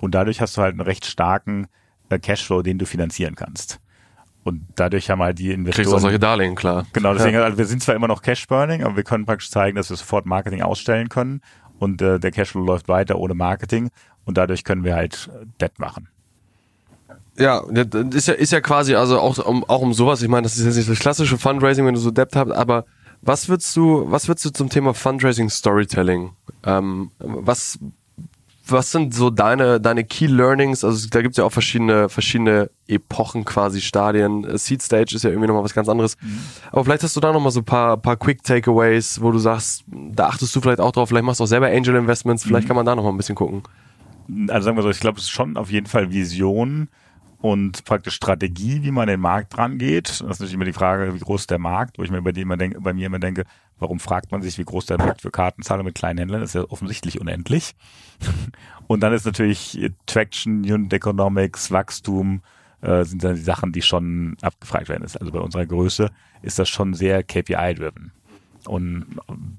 Und dadurch hast du halt einen recht starken äh, Cashflow, den du finanzieren kannst. Und dadurch haben halt die Investoren. Kriegst auch solche Darlehen, klar. Genau, deswegen, also wir sind zwar immer noch Cash-Burning, aber wir können praktisch zeigen, dass wir sofort Marketing ausstellen können und äh, der Cashflow läuft weiter ohne Marketing und dadurch können wir halt Debt machen. Ja, ist ja, ist ja quasi, also auch um, auch um sowas, ich meine, das ist jetzt nicht das klassische Fundraising, wenn du so Debt hast, aber Was würdest du, was würdest du zum Thema Fundraising Storytelling? Ähm, was, was sind so deine, deine Key Learnings? Also da gibt's ja auch verschiedene, verschiedene Epochen quasi, Stadien. Seed Stage ist ja irgendwie nochmal was ganz anderes. Mhm. Aber vielleicht hast du da nochmal so ein paar, paar Quick Takeaways, wo du sagst, da achtest du vielleicht auch drauf, vielleicht machst du auch selber Angel Investments, vielleicht mhm. kann man da nochmal ein bisschen gucken. Also sagen wir so, ich glaube, es ist schon auf jeden Fall Vision und praktisch Strategie, wie man an den Markt rangeht. Das ist natürlich immer die Frage, wie groß ist der Markt, wo ich mir bei, immer denke, bei mir immer denke, warum fragt man sich, wie groß der Markt für Kartenzahler mit kleinen Händlern ist? ja offensichtlich unendlich. Und dann ist natürlich Traction, Unit Economics, Wachstum, äh, sind dann die Sachen, die schon abgefragt werden. Also bei unserer Größe ist das schon sehr KPI-driven. Und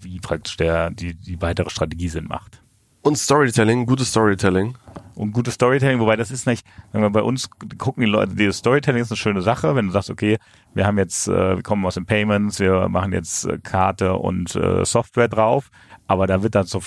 wie praktisch der, die, die weitere Strategie Sinn macht. Und Storytelling, gutes Storytelling. Und gutes Storytelling, wobei das ist nicht, wenn wir bei uns gucken die Leute, die Storytelling ist eine schöne Sache, wenn du sagst, okay, wir haben jetzt, äh, wir kommen aus den Payments, wir machen jetzt äh, Karte und äh, Software drauf, aber da wird dann so,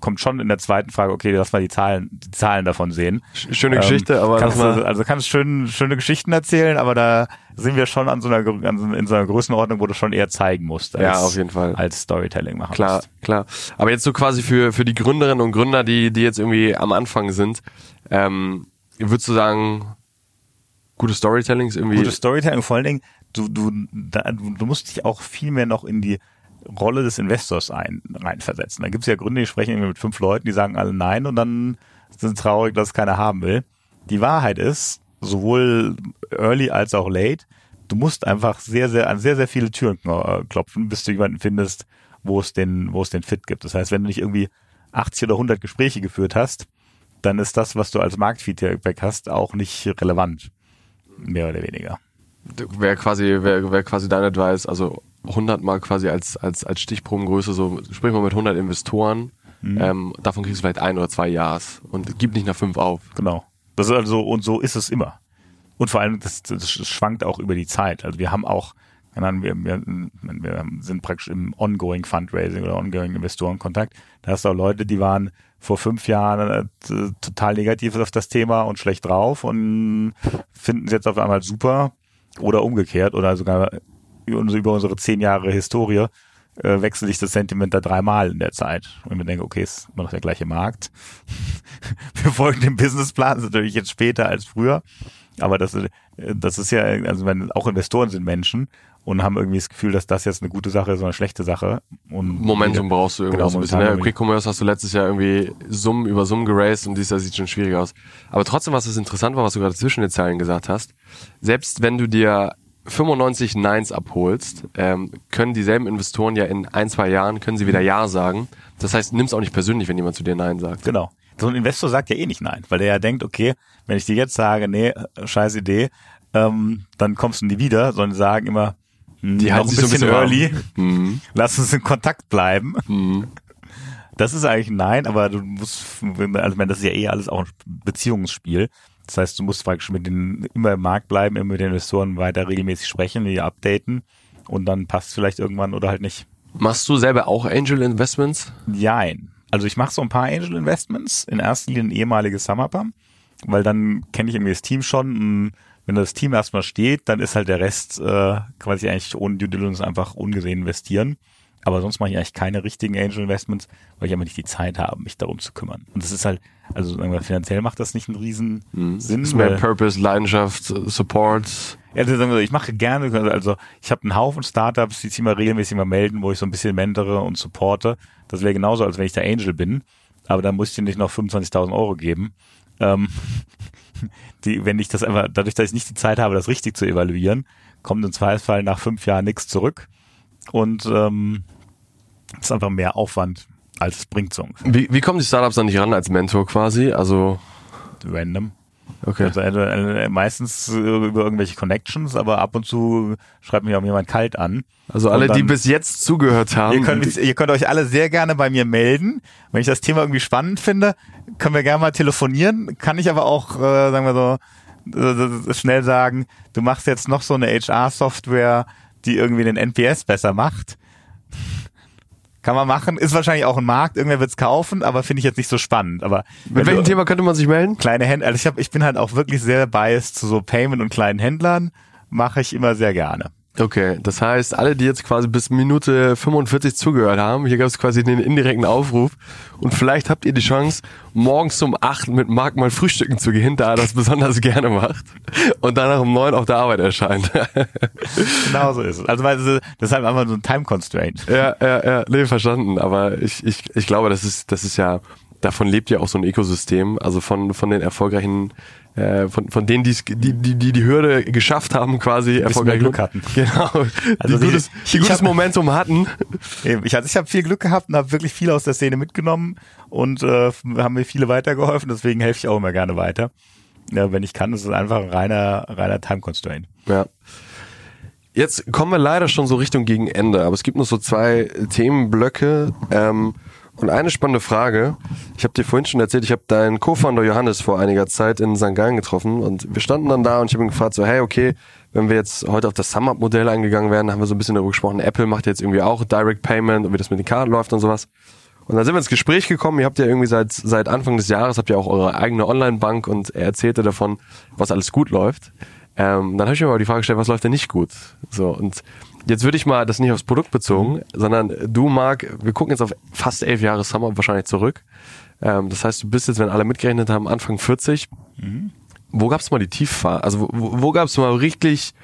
kommt schon in der zweiten Frage, okay, lass mal die Zahlen, die Zahlen davon sehen. Schöne ähm, Geschichte, aber kannst du, also kannst schön, schöne Geschichten erzählen, aber da sind wir schon an so einer, an, in so einer Größenordnung, wo du schon eher zeigen musst, als, ja, auf jeden Fall. als Storytelling machen Klar, musst. klar. Aber jetzt so quasi für, für die Gründerinnen und Gründer, die, die jetzt irgendwie am Anfang sind, ähm, würdest du sagen, gute Storytelling ist irgendwie. Gute Storytelling, vor allen Dingen, du, du, da, du, musst dich auch viel mehr noch in die Rolle des Investors ein, reinversetzen. Da gibt es ja Gründe, die sprechen mit fünf Leuten, die sagen alle nein und dann sind traurig, dass es keiner haben will. Die Wahrheit ist, sowohl early als auch late, du musst einfach sehr, sehr an sehr, sehr viele Türen äh, klopfen, bis du jemanden findest, wo es den, wo es den Fit gibt. Das heißt, wenn du nicht irgendwie 80 oder 100 Gespräche geführt hast, dann ist das, was du als Marktfeedback hast, auch nicht relevant. Mehr oder weniger. Wäre quasi, wäre wär quasi dein Advice, also 100 mal quasi als, als, als Stichprobengröße, so sprich mal mit 100 Investoren, mhm. ähm, davon kriegst du vielleicht ein oder zwei Jahres und gib nicht nach fünf auf. Genau. Das ist also, und so ist es immer. Und vor allem, das, das schwankt auch über die Zeit. Also wir haben auch, wir, wir, wir sind praktisch im ongoing Fundraising oder ongoing Investorenkontakt. Da hast du auch Leute, die waren vor fünf Jahren äh, total negativ auf das Thema und schlecht drauf und finden es jetzt auf einmal super oder umgekehrt oder sogar über unsere zehn Jahre Historie äh, wechselt sich das Sentiment da dreimal in der Zeit. Und wir denken, okay, ist immer noch der gleiche Markt. wir folgen dem Businessplan natürlich jetzt später als früher. Aber das, äh, das ist ja, also wenn auch Investoren sind Menschen und haben irgendwie das Gefühl, dass das jetzt eine gute Sache ist oder eine schlechte Sache. Und Momentum brauchst du irgendwie genau, so ein bisschen. Ne? Quick Commerce hast du letztes Jahr irgendwie Summen über Summen geraced und dieses Jahr sieht schon schwierig aus. Aber trotzdem, was es interessant war, was du gerade zwischen den Zeilen gesagt hast, selbst wenn du dir 95 Neins abholst, ähm, können dieselben Investoren ja in ein, zwei Jahren, können sie wieder Ja sagen. Das heißt, nimm's auch nicht persönlich, wenn jemand zu dir Nein sagt. Genau. So ein Investor sagt ja eh nicht Nein, weil der ja denkt, okay, wenn ich dir jetzt sage, nee, äh, scheiß Idee, ähm, dann kommst du nie wieder, sondern sagen immer, hm, die halten ein bisschen, so ein bisschen early, mhm. lass uns in Kontakt bleiben. Mhm. Das ist eigentlich ein Nein, aber du musst, also das ist ja eh alles auch ein Beziehungsspiel. Das heißt, du musst praktisch mit den immer im Markt bleiben, immer mit den Investoren weiter regelmäßig sprechen, die updaten und dann passt es vielleicht irgendwann oder halt nicht. Machst du selber auch Angel Investments? Nein. Also ich mache so ein paar Angel Investments, in erster Linie ein ehemaliges Summerper, weil dann kenne ich irgendwie das Team schon. Wenn das Team erstmal steht, dann ist halt der Rest äh, quasi eigentlich ohne Due Diligence einfach ungesehen investieren. Aber sonst mache ich eigentlich keine richtigen Angel Investments, weil ich einfach nicht die Zeit habe, mich darum zu kümmern. Und das ist halt, also sagen wir, finanziell macht das nicht einen riesen mhm. Sinn. Ist mehr Purpose, Leidenschaft, Support. Ja, sagen wir, ich mache gerne, also ich habe einen Haufen Startups, die sich immer regelmäßig mal melden, wo ich so ein bisschen mentore und supporte. Das wäre genauso, als wenn ich der Angel bin. Aber dann muss ich dir nicht noch 25.000 Euro geben. Ähm, die, wenn ich das einfach, dadurch, dass ich nicht die Zeit habe, das richtig zu evaluieren, kommt im Zweifelsfall nach fünf Jahren nichts zurück. Und ähm, das ist einfach mehr Aufwand, als es bringt so ungefähr. Wie, wie kommen die Startups dann nicht ran als Mentor quasi? Also random. Okay. Also, äh, meistens über irgendwelche Connections, aber ab und zu schreibt mich auch jemand kalt an. Also alle, dann, die bis jetzt zugehört haben. Ihr könnt, ihr könnt euch alle sehr gerne bei mir melden. Wenn ich das Thema irgendwie spannend finde, können wir gerne mal telefonieren. Kann ich aber auch, äh, sagen wir so, äh, schnell sagen, du machst jetzt noch so eine HR-Software, die irgendwie den NPS besser macht. Kann man machen, ist wahrscheinlich auch ein Markt, irgendwer wird's kaufen, aber finde ich jetzt nicht so spannend. Aber mit welchem Thema könnte man sich melden? Kleine Händler, also ich, hab, ich bin halt auch wirklich sehr biased zu so Payment und kleinen Händlern, mache ich immer sehr gerne. Okay, das heißt, alle, die jetzt quasi bis Minute 45 zugehört haben, hier gab es quasi den indirekten Aufruf und vielleicht habt ihr die Chance, morgens um 8 mit Marc mal frühstücken zu gehen, da er das besonders gerne macht und danach um 9 auf der Arbeit erscheint. genau so ist es. Also weil das ist halt einfach so ein Time Constraint. Ja, ja, ja, nee, verstanden, aber ich, ich, ich glaube, das ist, das ist ja, davon lebt ja auch so ein Ökosystem, also von, von den erfolgreichen äh, von, von denen, die, die, die die Hürde geschafft haben, quasi erfolgreich Glück hatten. Genau. Also die, gutes, die gutes hab, Momentum hatten. Ich, also ich habe viel Glück gehabt und habe wirklich viel aus der Szene mitgenommen und äh, haben mir viele weitergeholfen, deswegen helfe ich auch immer gerne weiter. Ja, wenn ich kann, das ist einfach ein reiner, reiner Time Constraint. Ja. Jetzt kommen wir leider schon so Richtung gegen Ende, aber es gibt noch so zwei Themenblöcke. Ähm, und eine spannende Frage. Ich habe dir vorhin schon erzählt, ich habe deinen Co-Founder Johannes vor einiger Zeit in St. Gallen getroffen und wir standen dann da und ich habe ihn gefragt, so, hey, okay, wenn wir jetzt heute auf das Sum-Up-Modell eingegangen wären, haben wir so ein bisschen darüber gesprochen, Apple macht jetzt irgendwie auch Direct Payment und wie das mit den Karten läuft und sowas. Und dann sind wir ins Gespräch gekommen, ihr habt ja irgendwie seit, seit Anfang des Jahres, habt ihr auch eure eigene Online-Bank und er erzählte davon, was alles gut läuft. Ähm, dann habe ich mir aber die Frage gestellt, was läuft denn nicht gut? So, und Jetzt würde ich mal das nicht aufs Produkt bezogen, mhm. sondern du, Marc, wir gucken jetzt auf fast elf Jahre Summer wahrscheinlich zurück. Ähm, das heißt, du bist jetzt, wenn alle mitgerechnet haben, Anfang 40. Mhm. Wo gab es mal die Tiefphase? Also wo, wo gab es mal richtig,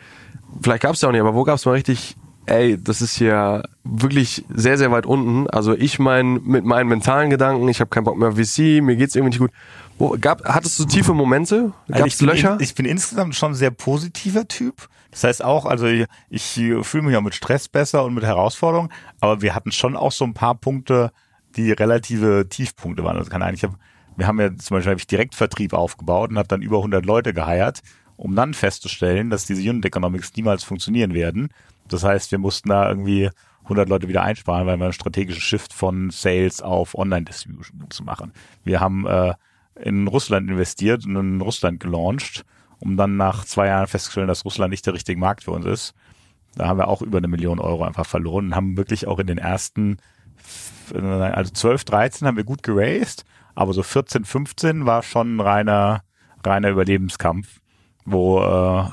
vielleicht gab es ja auch nicht, aber wo gab es mal richtig, ey, das ist hier wirklich sehr, sehr weit unten. Also ich mein, mit meinen mentalen Gedanken, ich habe keinen Bock mehr auf VC, mir geht's irgendwie nicht gut. Wo, gab, hattest du tiefe Momente? Gab es also Löcher? In, ich bin insgesamt schon ein sehr positiver Typ. Das heißt auch, also ich, ich fühle mich auch mit Stress besser und mit Herausforderungen, aber wir hatten schon auch so ein paar Punkte, die relative Tiefpunkte waren. Also kann eigentlich, wir haben ja zum Beispiel hab ich Direktvertrieb aufgebaut und habe dann über 100 Leute geheiert, um dann festzustellen, dass diese Unit Economics niemals funktionieren werden. Das heißt, wir mussten da irgendwie 100 Leute wieder einsparen, weil wir einen strategischen Shift von Sales auf Online-Distribution zu machen. Wir haben äh, in Russland investiert und in Russland gelauncht um dann nach zwei Jahren festzustellen, dass Russland nicht der richtige Markt für uns ist. Da haben wir auch über eine Million Euro einfach verloren und haben wirklich auch in den ersten, also 12, 13 haben wir gut geraced, aber so 14, 15 war schon ein reiner, reiner Überlebenskampf, wo äh,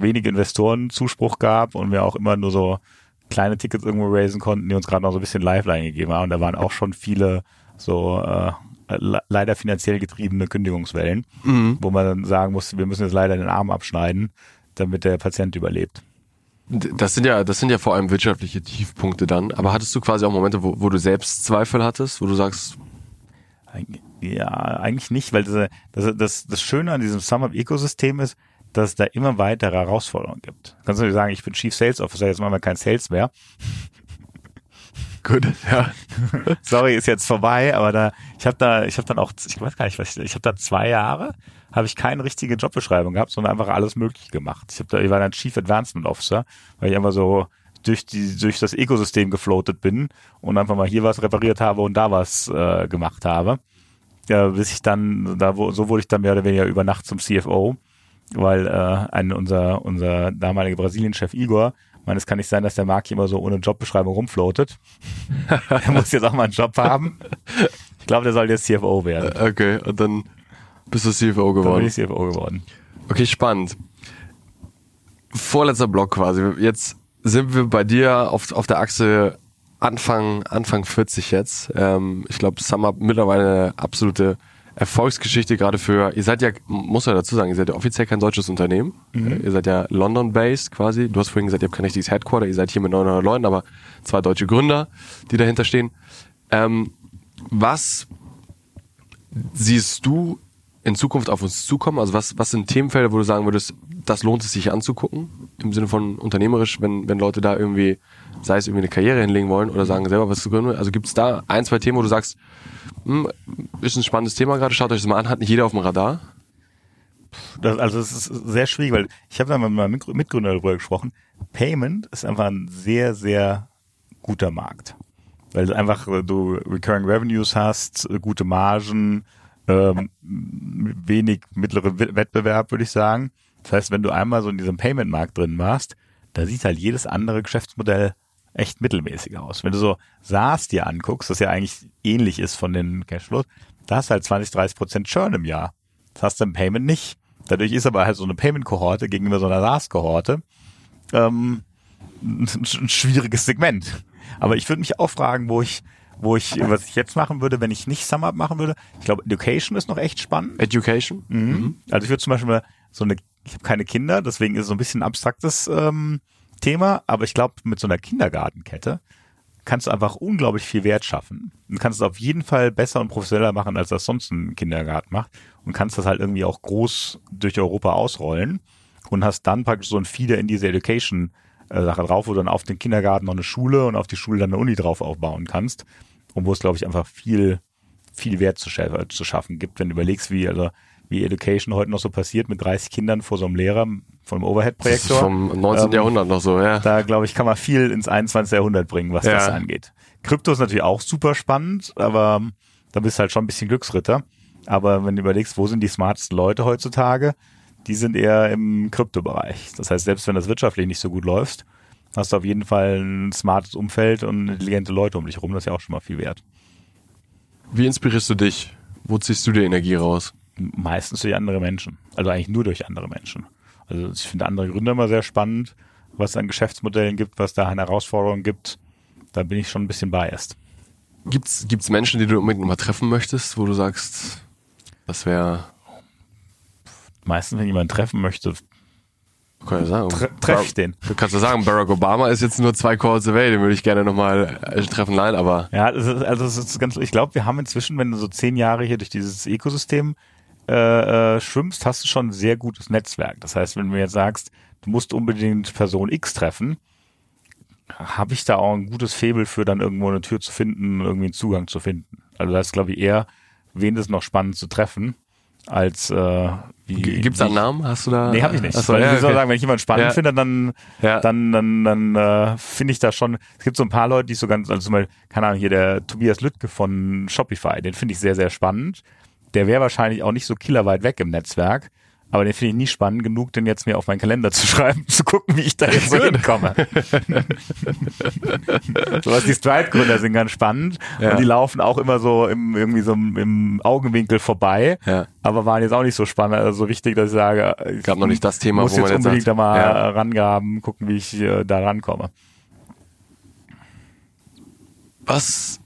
wenig Investoren Zuspruch gab und wir auch immer nur so kleine Tickets irgendwo raisen konnten, die uns gerade noch so ein bisschen Lifeline gegeben haben. Und da waren auch schon viele so äh, leider finanziell getriebene Kündigungswellen, mhm. wo man dann sagen muss, wir müssen jetzt leider den Arm abschneiden, damit der Patient überlebt. Das sind ja, das sind ja vor allem wirtschaftliche Tiefpunkte dann. Aber hattest du quasi auch Momente, wo, wo du selbst Zweifel hattest, wo du sagst, ja, eigentlich nicht, weil das, das, das, das Schöne an diesem Sum-Up-Ökosystem ist, dass es da immer weitere Herausforderungen gibt. Kannst du sagen, ich bin Chief Sales Officer, jetzt machen wir kein Sales mehr. Gut, ja. Sorry, ist jetzt vorbei, aber da, ich habe da, ich habe dann auch, ich weiß gar nicht, was ich, ich habe da zwei Jahre, habe ich keine richtige Jobbeschreibung gehabt, sondern einfach alles Mögliche gemacht. Ich habe da, ich war dann Chief Advancement Officer, weil ich einfach so durch die, durch das Ökosystem gefloatet bin und einfach mal hier was repariert habe und da was äh, gemacht habe. Ja, bis ich dann, da wo, so wurde ich dann mehr oder weniger über Nacht zum CFO, weil äh, ein unser unser damaliger Brasilien-Chef Igor meine, es kann nicht sein, dass der Markt immer so ohne Jobbeschreibung rumfloatet. er muss jetzt auch mal einen Job haben. Ich glaube, der soll jetzt CFO werden. Äh, okay, und dann bist du CFO geworden. Dann bin ich CFO geworden. Okay, spannend. Vorletzter Block quasi. Jetzt sind wir bei dir auf, auf der Achse Anfang, Anfang 40 jetzt. Ähm, ich glaube, Summer mittlerweile eine absolute Erfolgsgeschichte gerade für, ihr seid ja, muss man dazu sagen, ihr seid ja offiziell kein deutsches Unternehmen. Mhm. Ihr seid ja London-based quasi. Du hast vorhin gesagt, ihr habt kein richtiges Headquarter, ihr seid hier mit 900 Leuten, aber zwei deutsche Gründer, die dahinter stehen. Ähm, was siehst du in Zukunft auf uns zukommen? Also was, was sind Themenfelder, wo du sagen würdest, das lohnt es sich anzugucken? Im Sinne von unternehmerisch, wenn, wenn Leute da irgendwie, sei es irgendwie eine Karriere hinlegen wollen oder sagen selber was zu gründen. Also gibt es da ein, zwei Themen, wo du sagst, hm, ist ein spannendes Thema gerade, schaut euch das mal an, hat nicht jeder auf dem Radar? Das, also es ist sehr schwierig, weil ich habe da mit meinem Mitgründer darüber gesprochen. Payment ist einfach ein sehr, sehr guter Markt. Weil einfach du Recurring Revenues hast, gute Margen, ähm, wenig mittleren Wettbewerb, würde ich sagen. Das heißt, wenn du einmal so in diesem Payment-Markt drin warst, da sieht halt jedes andere Geschäftsmodell echt mittelmäßig aus. Wenn du so SaaS dir anguckst, das ja eigentlich ähnlich ist von den Cashflows, da hast du halt 20, 30 Prozent Churn im Jahr. Das hast du im Payment nicht. Dadurch ist aber halt so eine Payment-Kohorte gegenüber so einer SaaS-Kohorte ähm, ein, ein schwieriges Segment. Aber ich würde mich auch fragen, wo ich, wo ich, was ich jetzt machen würde, wenn ich nicht Sum Up machen würde. Ich glaube, Education ist noch echt spannend. Education? Mhm. Also ich würde zum Beispiel so eine, ich habe keine Kinder, deswegen ist es so ein bisschen ein abstraktes ähm, Thema, aber ich glaube, mit so einer Kindergartenkette kannst du einfach unglaublich viel Wert schaffen. Du kannst es auf jeden Fall besser und professioneller machen, als das sonst ein Kindergarten macht und kannst das halt irgendwie auch groß durch Europa ausrollen und hast dann praktisch so ein Feeder in diese Education äh, Sache drauf, wo du dann auf den Kindergarten noch eine Schule und auf die Schule dann eine Uni drauf aufbauen kannst und wo es glaube ich einfach viel viel Wert zu, zu schaffen gibt, wenn du überlegst, wie also wie Education heute noch so passiert mit 30 Kindern vor so einem Lehrer vom Overhead-Projektor. Vom 19. Ähm, Jahrhundert noch so, ja. Da glaube ich, kann man viel ins 21. Jahrhundert bringen, was ja. das angeht. Krypto ist natürlich auch super spannend, aber da bist du halt schon ein bisschen Glücksritter. Aber wenn du überlegst, wo sind die smartesten Leute heutzutage, die sind eher im Kryptobereich. Das heißt, selbst wenn das wirtschaftlich nicht so gut läuft, hast du auf jeden Fall ein smartes Umfeld und intelligente Leute um dich herum. Das ist ja auch schon mal viel wert. Wie inspirierst du dich? Wo ziehst du die Energie raus? meistens durch andere Menschen. Also eigentlich nur durch andere Menschen. Also ich finde andere Gründer immer sehr spannend, was es an Geschäftsmodellen gibt, was da an Herausforderungen gibt. Da bin ich schon ein bisschen biased. Gibt's, gibt's Menschen, die du unbedingt mal treffen möchtest, wo du sagst, das wäre... Meistens, wenn jemand treffen möchte, kann ich sagen. Tre treff ich den. Du kannst ja sagen, Barack Obama ist jetzt nur zwei Calls away, den würde ich gerne nochmal äh, treffen. Nein, aber. Ja, ist, also das ist ganz, ich glaube, wir haben inzwischen, wenn du so zehn Jahre hier durch dieses Ökosystem äh, äh, schwimmst, hast du schon ein sehr gutes Netzwerk. Das heißt, wenn du jetzt sagst, du musst unbedingt Person X treffen, habe ich da auch ein gutes Febel für, dann irgendwo eine Tür zu finden, irgendwie einen Zugang zu finden. Also das ist, glaube ich, eher, wen ist noch spannend zu treffen, als äh, wie. Gibt's da einen Namen? Hast du da? Nee, habe ich nicht. Achso, ja, ich okay. sagen, wenn ich jemanden spannend ja. finde, dann, ja. dann, dann, dann äh, finde ich da schon. Es gibt so ein paar Leute, die so ganz, also zum Beispiel, keine Ahnung, hier der Tobias Lüttke von Shopify, den finde ich sehr, sehr spannend der wäre wahrscheinlich auch nicht so killerweit weg im Netzwerk. Aber den finde ich nie spannend genug, den jetzt mir auf meinen Kalender zu schreiben, zu gucken, wie ich da jetzt so hinkomme. so was die Stripe-Gründer sind ganz spannend. Ja. Und die laufen auch immer so im, irgendwie so im Augenwinkel vorbei. Ja. Aber waren jetzt auch nicht so spannend, also so richtig, dass ich sage, ich gab noch nicht das Thema, muss wo man jetzt unbedingt sagt, da mal ja. rangraben, gucken, wie ich äh, da rankomme. Was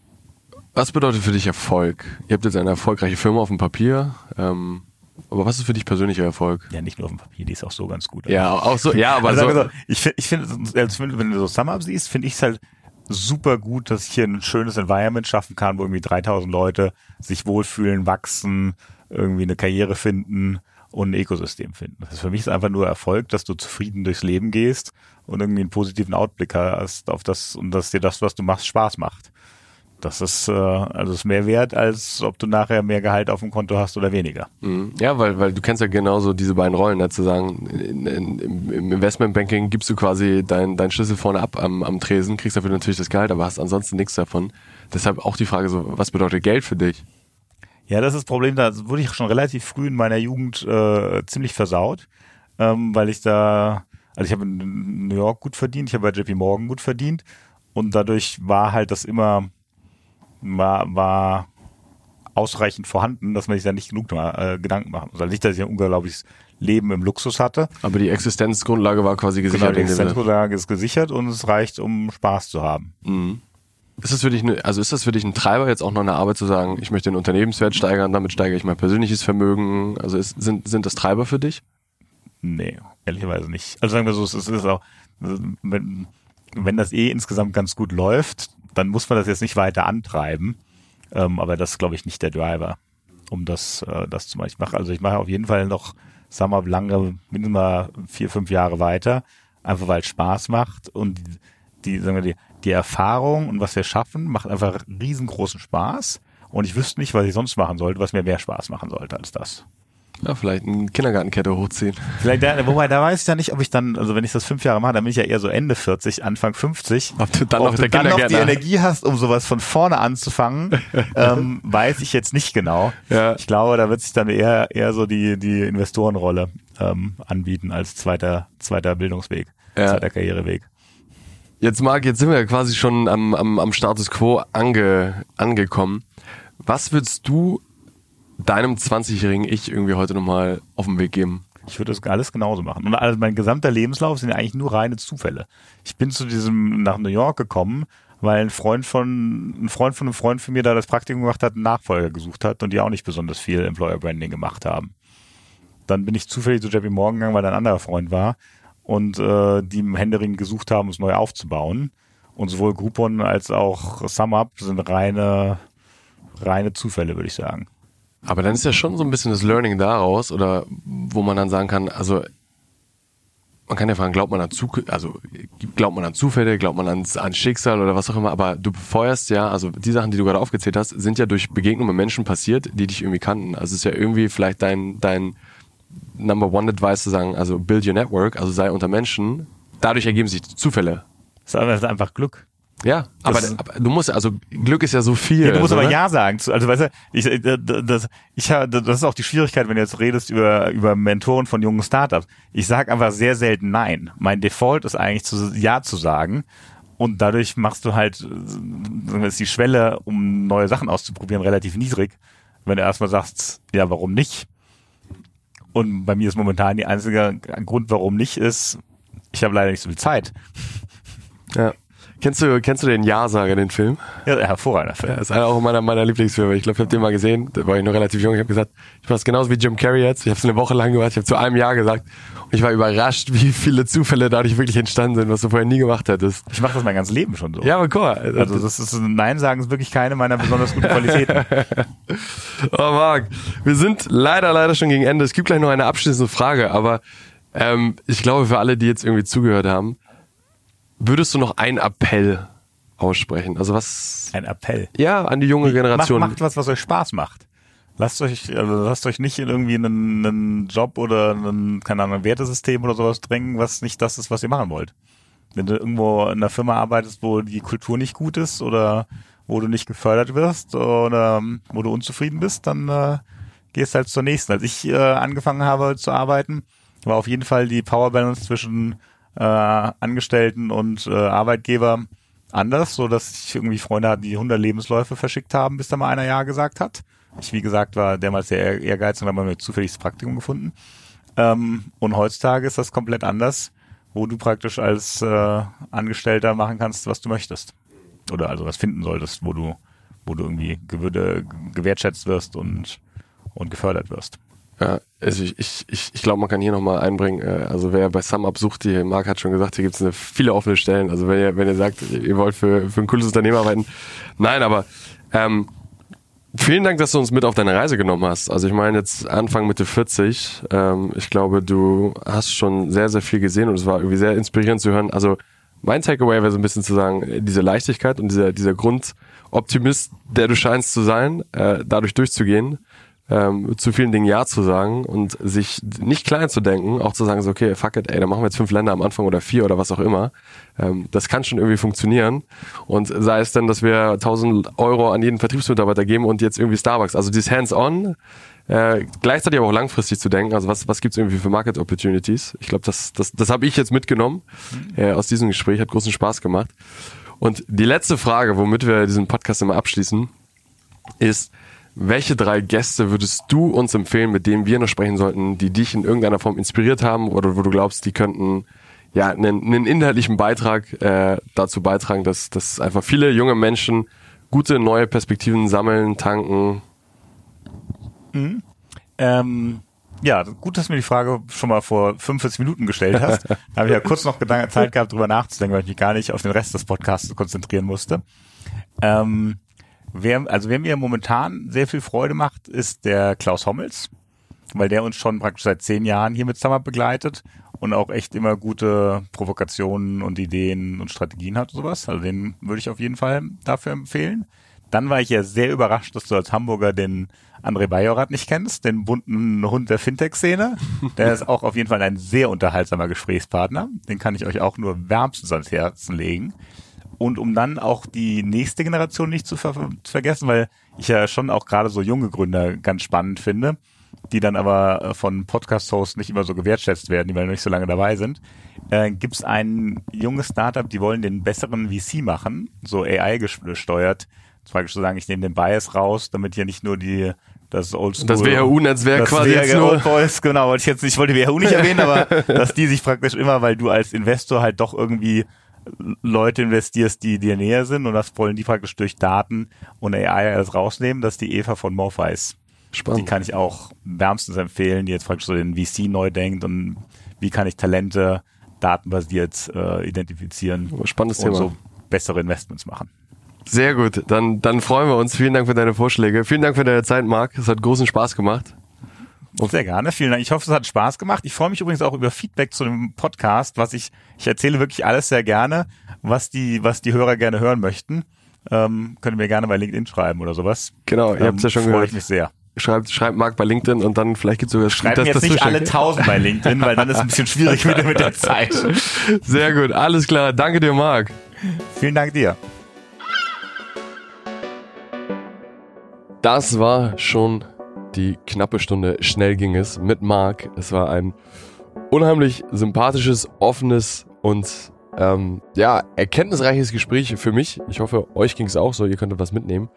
was bedeutet für dich Erfolg? Ihr habt jetzt eine erfolgreiche Firma auf dem Papier. Ähm, aber was ist für dich persönlicher Erfolg? Ja, nicht nur auf dem Papier, die ist auch so ganz gut. Ja, auch so, ja, aber also, so. ich finde, ich also, wenn du so Sum-Up siehst, finde ich es halt super gut, dass ich hier ein schönes Environment schaffen kann, wo irgendwie 3000 Leute sich wohlfühlen, wachsen, irgendwie eine Karriere finden und ein Ökosystem finden. Das ist für mich ist einfach nur Erfolg, dass du zufrieden durchs Leben gehst und irgendwie einen positiven Outblick hast auf das und dass dir das, was du machst, Spaß macht. Das ist äh, also ist mehr wert, als ob du nachher mehr Gehalt auf dem Konto hast oder weniger. Mhm. Ja, weil, weil du kennst ja genauso diese beiden Rollen, ne, zu sagen, in, in, im Investmentbanking gibst du quasi dein, dein Schlüssel vorne ab am, am Tresen, kriegst dafür natürlich das Gehalt, aber hast ansonsten nichts davon. Deshalb auch die Frage so, was bedeutet Geld für dich? Ja, das ist das Problem, da wurde ich schon relativ früh in meiner Jugend äh, ziemlich versaut, ähm, weil ich da, also ich habe in New York gut verdient, ich habe bei JP Morgan gut verdient und dadurch war halt das immer war, war ausreichend vorhanden, dass man sich da nicht genug äh, Gedanken machen muss. Also nicht, dass ich ein unglaubliches Leben im Luxus hatte. Aber die Existenzgrundlage war quasi gesichert. Genau, die Existenzgrundlage ist gesichert und es reicht, um Spaß zu haben. Mhm. Ist das für dich, eine, also ist das für dich ein Treiber, jetzt auch noch eine Arbeit zu sagen, ich möchte den Unternehmenswert steigern, damit steigere ich mein persönliches Vermögen? Also ist, sind, sind das Treiber für dich? Nee, ehrlicherweise nicht. Also sagen wir so, es ist auch, wenn, wenn das eh insgesamt ganz gut läuft, dann muss man das jetzt nicht weiter antreiben. Ähm, aber das ist, glaube ich, nicht der Driver, um das, äh, das zu machen. Ich mache, also ich mache auf jeden Fall noch, sagen wir, lange, mindestens vier, fünf Jahre weiter, einfach weil es Spaß macht und die, sagen wir, die, die Erfahrung und was wir schaffen, macht einfach riesengroßen Spaß. Und ich wüsste nicht, was ich sonst machen sollte, was mir mehr Spaß machen sollte als das. Ja, vielleicht eine Kindergartenkette hochziehen. Vielleicht, da, wobei, da weiß ich ja nicht, ob ich dann, also wenn ich das fünf Jahre mache, dann bin ich ja eher so Ende 40, Anfang 50. Ob du dann, ob noch, du dann noch die Energie hast, um sowas von vorne anzufangen, ähm, weiß ich jetzt nicht genau. Ja. Ich glaube, da wird sich dann eher, eher so die, die Investorenrolle ähm, anbieten als zweiter, zweiter Bildungsweg, ja. zweiter Karriereweg. Jetzt Marc, jetzt sind wir ja quasi schon am, am, am Status Quo ange, angekommen. Was würdest du deinem 20-jährigen Ich irgendwie heute nochmal auf den Weg geben? Ich würde das alles genauso machen. Und also mein gesamter Lebenslauf sind eigentlich nur reine Zufälle. Ich bin zu diesem nach New York gekommen, weil ein Freund von ein Freund von einem Freund von mir da das Praktikum gemacht hat, einen Nachfolger gesucht hat und die auch nicht besonders viel Employer Branding gemacht haben. Dann bin ich zufällig zu JP Morgan gegangen, weil da ein anderer Freund war und äh, die im Händering gesucht haben, es neu aufzubauen. Und sowohl Groupon als auch SumUp sind reine reine Zufälle, würde ich sagen. Aber dann ist ja schon so ein bisschen das Learning daraus, oder wo man dann sagen kann, also man kann ja fragen, glaubt man an Zu also glaubt man an Zufälle, glaubt man ans, an Schicksal oder was auch immer, aber du befeuerst ja, also die Sachen, die du gerade aufgezählt hast, sind ja durch Begegnungen mit Menschen passiert, die dich irgendwie kannten. Also es ist ja irgendwie vielleicht dein, dein Number One Advice zu sagen, also build your network, also sei unter Menschen. Dadurch ergeben sich Zufälle. Das ist einfach Glück. Ja, aber, aber, du musst, also Glück ist ja so viel. Ja, du musst aber ne? Ja sagen. Also weißt du, ich, äh, das, ich, das ist auch die Schwierigkeit, wenn du jetzt redest über, über Mentoren von jungen Startups. Ich sage einfach sehr selten Nein. Mein Default ist eigentlich zu Ja zu sagen. Und dadurch machst du halt, ist die Schwelle, um neue Sachen auszuprobieren, relativ niedrig. Wenn du erstmal sagst, ja, warum nicht? Und bei mir ist momentan die einzige Grund, warum nicht, ist, ich habe leider nicht so viel Zeit. Ja. Kennst du, kennst du den Ja-Sager, den Film? Ja, hervorragender Film. Ja, ist einer auch meiner, meiner Lieblingsfilme. Ich glaube, ich habe den mal gesehen, da war ich noch relativ jung. Ich habe gesagt, ich es genauso wie Jim Carrey jetzt. Ich habe es eine Woche lang gemacht, ich habe zu einem Jahr gesagt. Und ich war überrascht, wie viele Zufälle dadurch wirklich entstanden sind, was du vorher nie gemacht hättest. Ich mache das mein ganzes Leben schon so. Ja, aber cool. Also das ist Nein sagen ist wirklich keine meiner besonders guten Qualitäten. oh Marc, wir sind leider, leider schon gegen Ende. Es gibt gleich noch eine abschließende Frage, aber ähm, ich glaube, für alle, die jetzt irgendwie zugehört haben, Würdest du noch einen Appell aussprechen? Also was? Ein Appell? Ja, an die junge Generation. Macht, macht was, was euch Spaß macht. Lasst euch, also lasst euch nicht in irgendwie einen, einen Job oder einen, keine Ahnung, ein Wertesystem oder sowas drängen, was nicht das ist, was ihr machen wollt. Wenn du irgendwo in einer Firma arbeitest, wo die Kultur nicht gut ist oder wo du nicht gefördert wirst oder wo du unzufrieden bist, dann äh, gehst halt zur nächsten. Als ich äh, angefangen habe zu arbeiten, war auf jeden Fall die Power Balance zwischen äh, Angestellten und äh, Arbeitgeber anders, so dass ich irgendwie Freunde hatte, die 100 Lebensläufe verschickt haben, bis da mal einer Ja gesagt hat. Ich, wie gesagt, war damals sehr ehrgeizig und habe mir zufällig das Praktikum gefunden. Ähm, und heutzutage ist das komplett anders, wo du praktisch als äh, Angestellter machen kannst, was du möchtest. Oder also was finden solltest, wo du, wo du irgendwie gewürde, gewertschätzt wirst und, und gefördert wirst. Ja, also ich, ich, ich, ich glaube, man kann hier nochmal einbringen, äh, also wer bei SumUp sucht, die Marc hat schon gesagt, hier gibt es viele offene Stellen. Also wenn ihr, wenn ihr sagt, ihr wollt für, für ein cooles Unternehmen arbeiten. Nein, aber ähm, vielen Dank, dass du uns mit auf deine Reise genommen hast. Also ich meine jetzt Anfang Mitte 40. Ähm, ich glaube, du hast schon sehr, sehr viel gesehen und es war irgendwie sehr inspirierend zu hören. Also mein Takeaway wäre so ein bisschen zu sagen, diese Leichtigkeit und dieser, dieser Grundoptimist, der du scheinst zu sein, äh, dadurch durchzugehen ähm, zu vielen Dingen Ja zu sagen und sich nicht klein zu denken, auch zu sagen, so, okay, fuck it, ey, dann machen wir jetzt fünf Länder am Anfang oder vier oder was auch immer. Ähm, das kann schon irgendwie funktionieren. Und sei es denn, dass wir 1000 Euro an jeden Vertriebsmitarbeiter geben und jetzt irgendwie Starbucks. Also dieses Hands-on, äh, gleichzeitig aber auch langfristig zu denken. Also was, was gibt's irgendwie für Market Opportunities? Ich glaube, das, das, das habe ich jetzt mitgenommen äh, aus diesem Gespräch. Hat großen Spaß gemacht. Und die letzte Frage, womit wir diesen Podcast immer abschließen, ist, welche drei Gäste würdest du uns empfehlen, mit denen wir noch sprechen sollten, die dich in irgendeiner Form inspiriert haben oder wo du glaubst, die könnten ja einen, einen inhaltlichen Beitrag äh, dazu beitragen, dass, dass einfach viele junge Menschen gute neue Perspektiven sammeln, tanken? Mhm. Ähm, ja, gut, dass du mir die Frage schon mal vor 45 Minuten gestellt hast. da habe ich ja kurz noch Zeit gehabt, drüber nachzudenken, weil ich mich gar nicht auf den Rest des Podcasts konzentrieren musste. Ähm, Wer, also wer mir momentan sehr viel Freude macht, ist der Klaus Hommels, weil der uns schon praktisch seit zehn Jahren hier mit Summer begleitet und auch echt immer gute Provokationen und Ideen und Strategien hat und sowas. Also den würde ich auf jeden Fall dafür empfehlen. Dann war ich ja sehr überrascht, dass du als Hamburger den André Bajorat nicht kennst, den bunten Hund der Fintech-Szene. Der ist auch auf jeden Fall ein sehr unterhaltsamer Gesprächspartner. Den kann ich euch auch nur wärmstens ans Herzen legen. Und um dann auch die nächste Generation nicht zu, ver zu vergessen, weil ich ja schon auch gerade so junge Gründer ganz spannend finde, die dann aber äh, von Podcast-Hosts nicht immer so gewertschätzt werden, die weil noch nicht so lange dabei sind, äh, gibt es ein junges Startup, die wollen den besseren VC machen, so AI gesteuert. Zum Beispiel zu sagen, ich nehme den Bias raus, damit hier nicht nur die das Oldschool. Das WHU-Netzwerk quasi jetzt nur. Boys, genau, wollte ich jetzt nicht, ich wollte WHU nicht erwähnen, aber dass die sich praktisch immer, weil du als Investor halt doch irgendwie Leute investierst, die dir näher sind und das wollen die praktisch durch Daten und AI alles rausnehmen, dass die Eva von Morpheus. Die Spannend. kann ich auch wärmstens empfehlen, die jetzt praktisch so den VC neu denkt und wie kann ich Talente datenbasiert äh, identifizieren Spannendes und Thema. so bessere Investments machen. Sehr gut. Dann, dann freuen wir uns. Vielen Dank für deine Vorschläge. Vielen Dank für deine Zeit, Marc. Es hat großen Spaß gemacht. Sehr gerne, vielen Dank. Ich hoffe, es hat Spaß gemacht. Ich freue mich übrigens auch über Feedback zu dem Podcast, was ich, ich erzähle wirklich alles sehr gerne, was die, was die Hörer gerne hören möchten. Ähm, könnt ihr mir gerne bei LinkedIn schreiben oder sowas. Genau, ihr Ähm, habt es ja schon freue gehört. ich mich sehr. Schreibt, schreibt Marc bei LinkedIn und dann vielleicht gibt's sogar Schreiben das jetzt nicht dazwischen. alle tausend bei LinkedIn, weil dann ist es ein bisschen schwierig wieder mit der Zeit. Sehr gut, alles klar. Danke dir, Marc. Vielen Dank dir. Das war schon die knappe Stunde. Schnell ging es mit Marc. Es war ein unheimlich sympathisches, offenes und ähm, ja, erkenntnisreiches Gespräch für mich. Ich hoffe, euch ging es auch so. Ihr könnt was mitnehmen.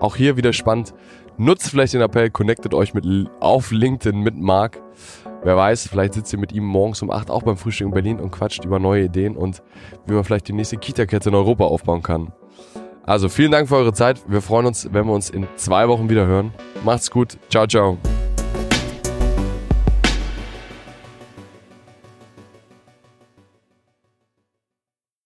Auch hier wieder spannend. Nutzt vielleicht den Appell, connectet euch mit, auf LinkedIn mit Marc. Wer weiß, vielleicht sitzt ihr mit ihm morgens um 8 auch beim Frühstück in Berlin und quatscht über neue Ideen und wie man vielleicht die nächste Kita-Kette in Europa aufbauen kann. Also vielen Dank für eure Zeit. Wir freuen uns, wenn wir uns in zwei Wochen wieder hören. Macht's gut. Ciao, ciao.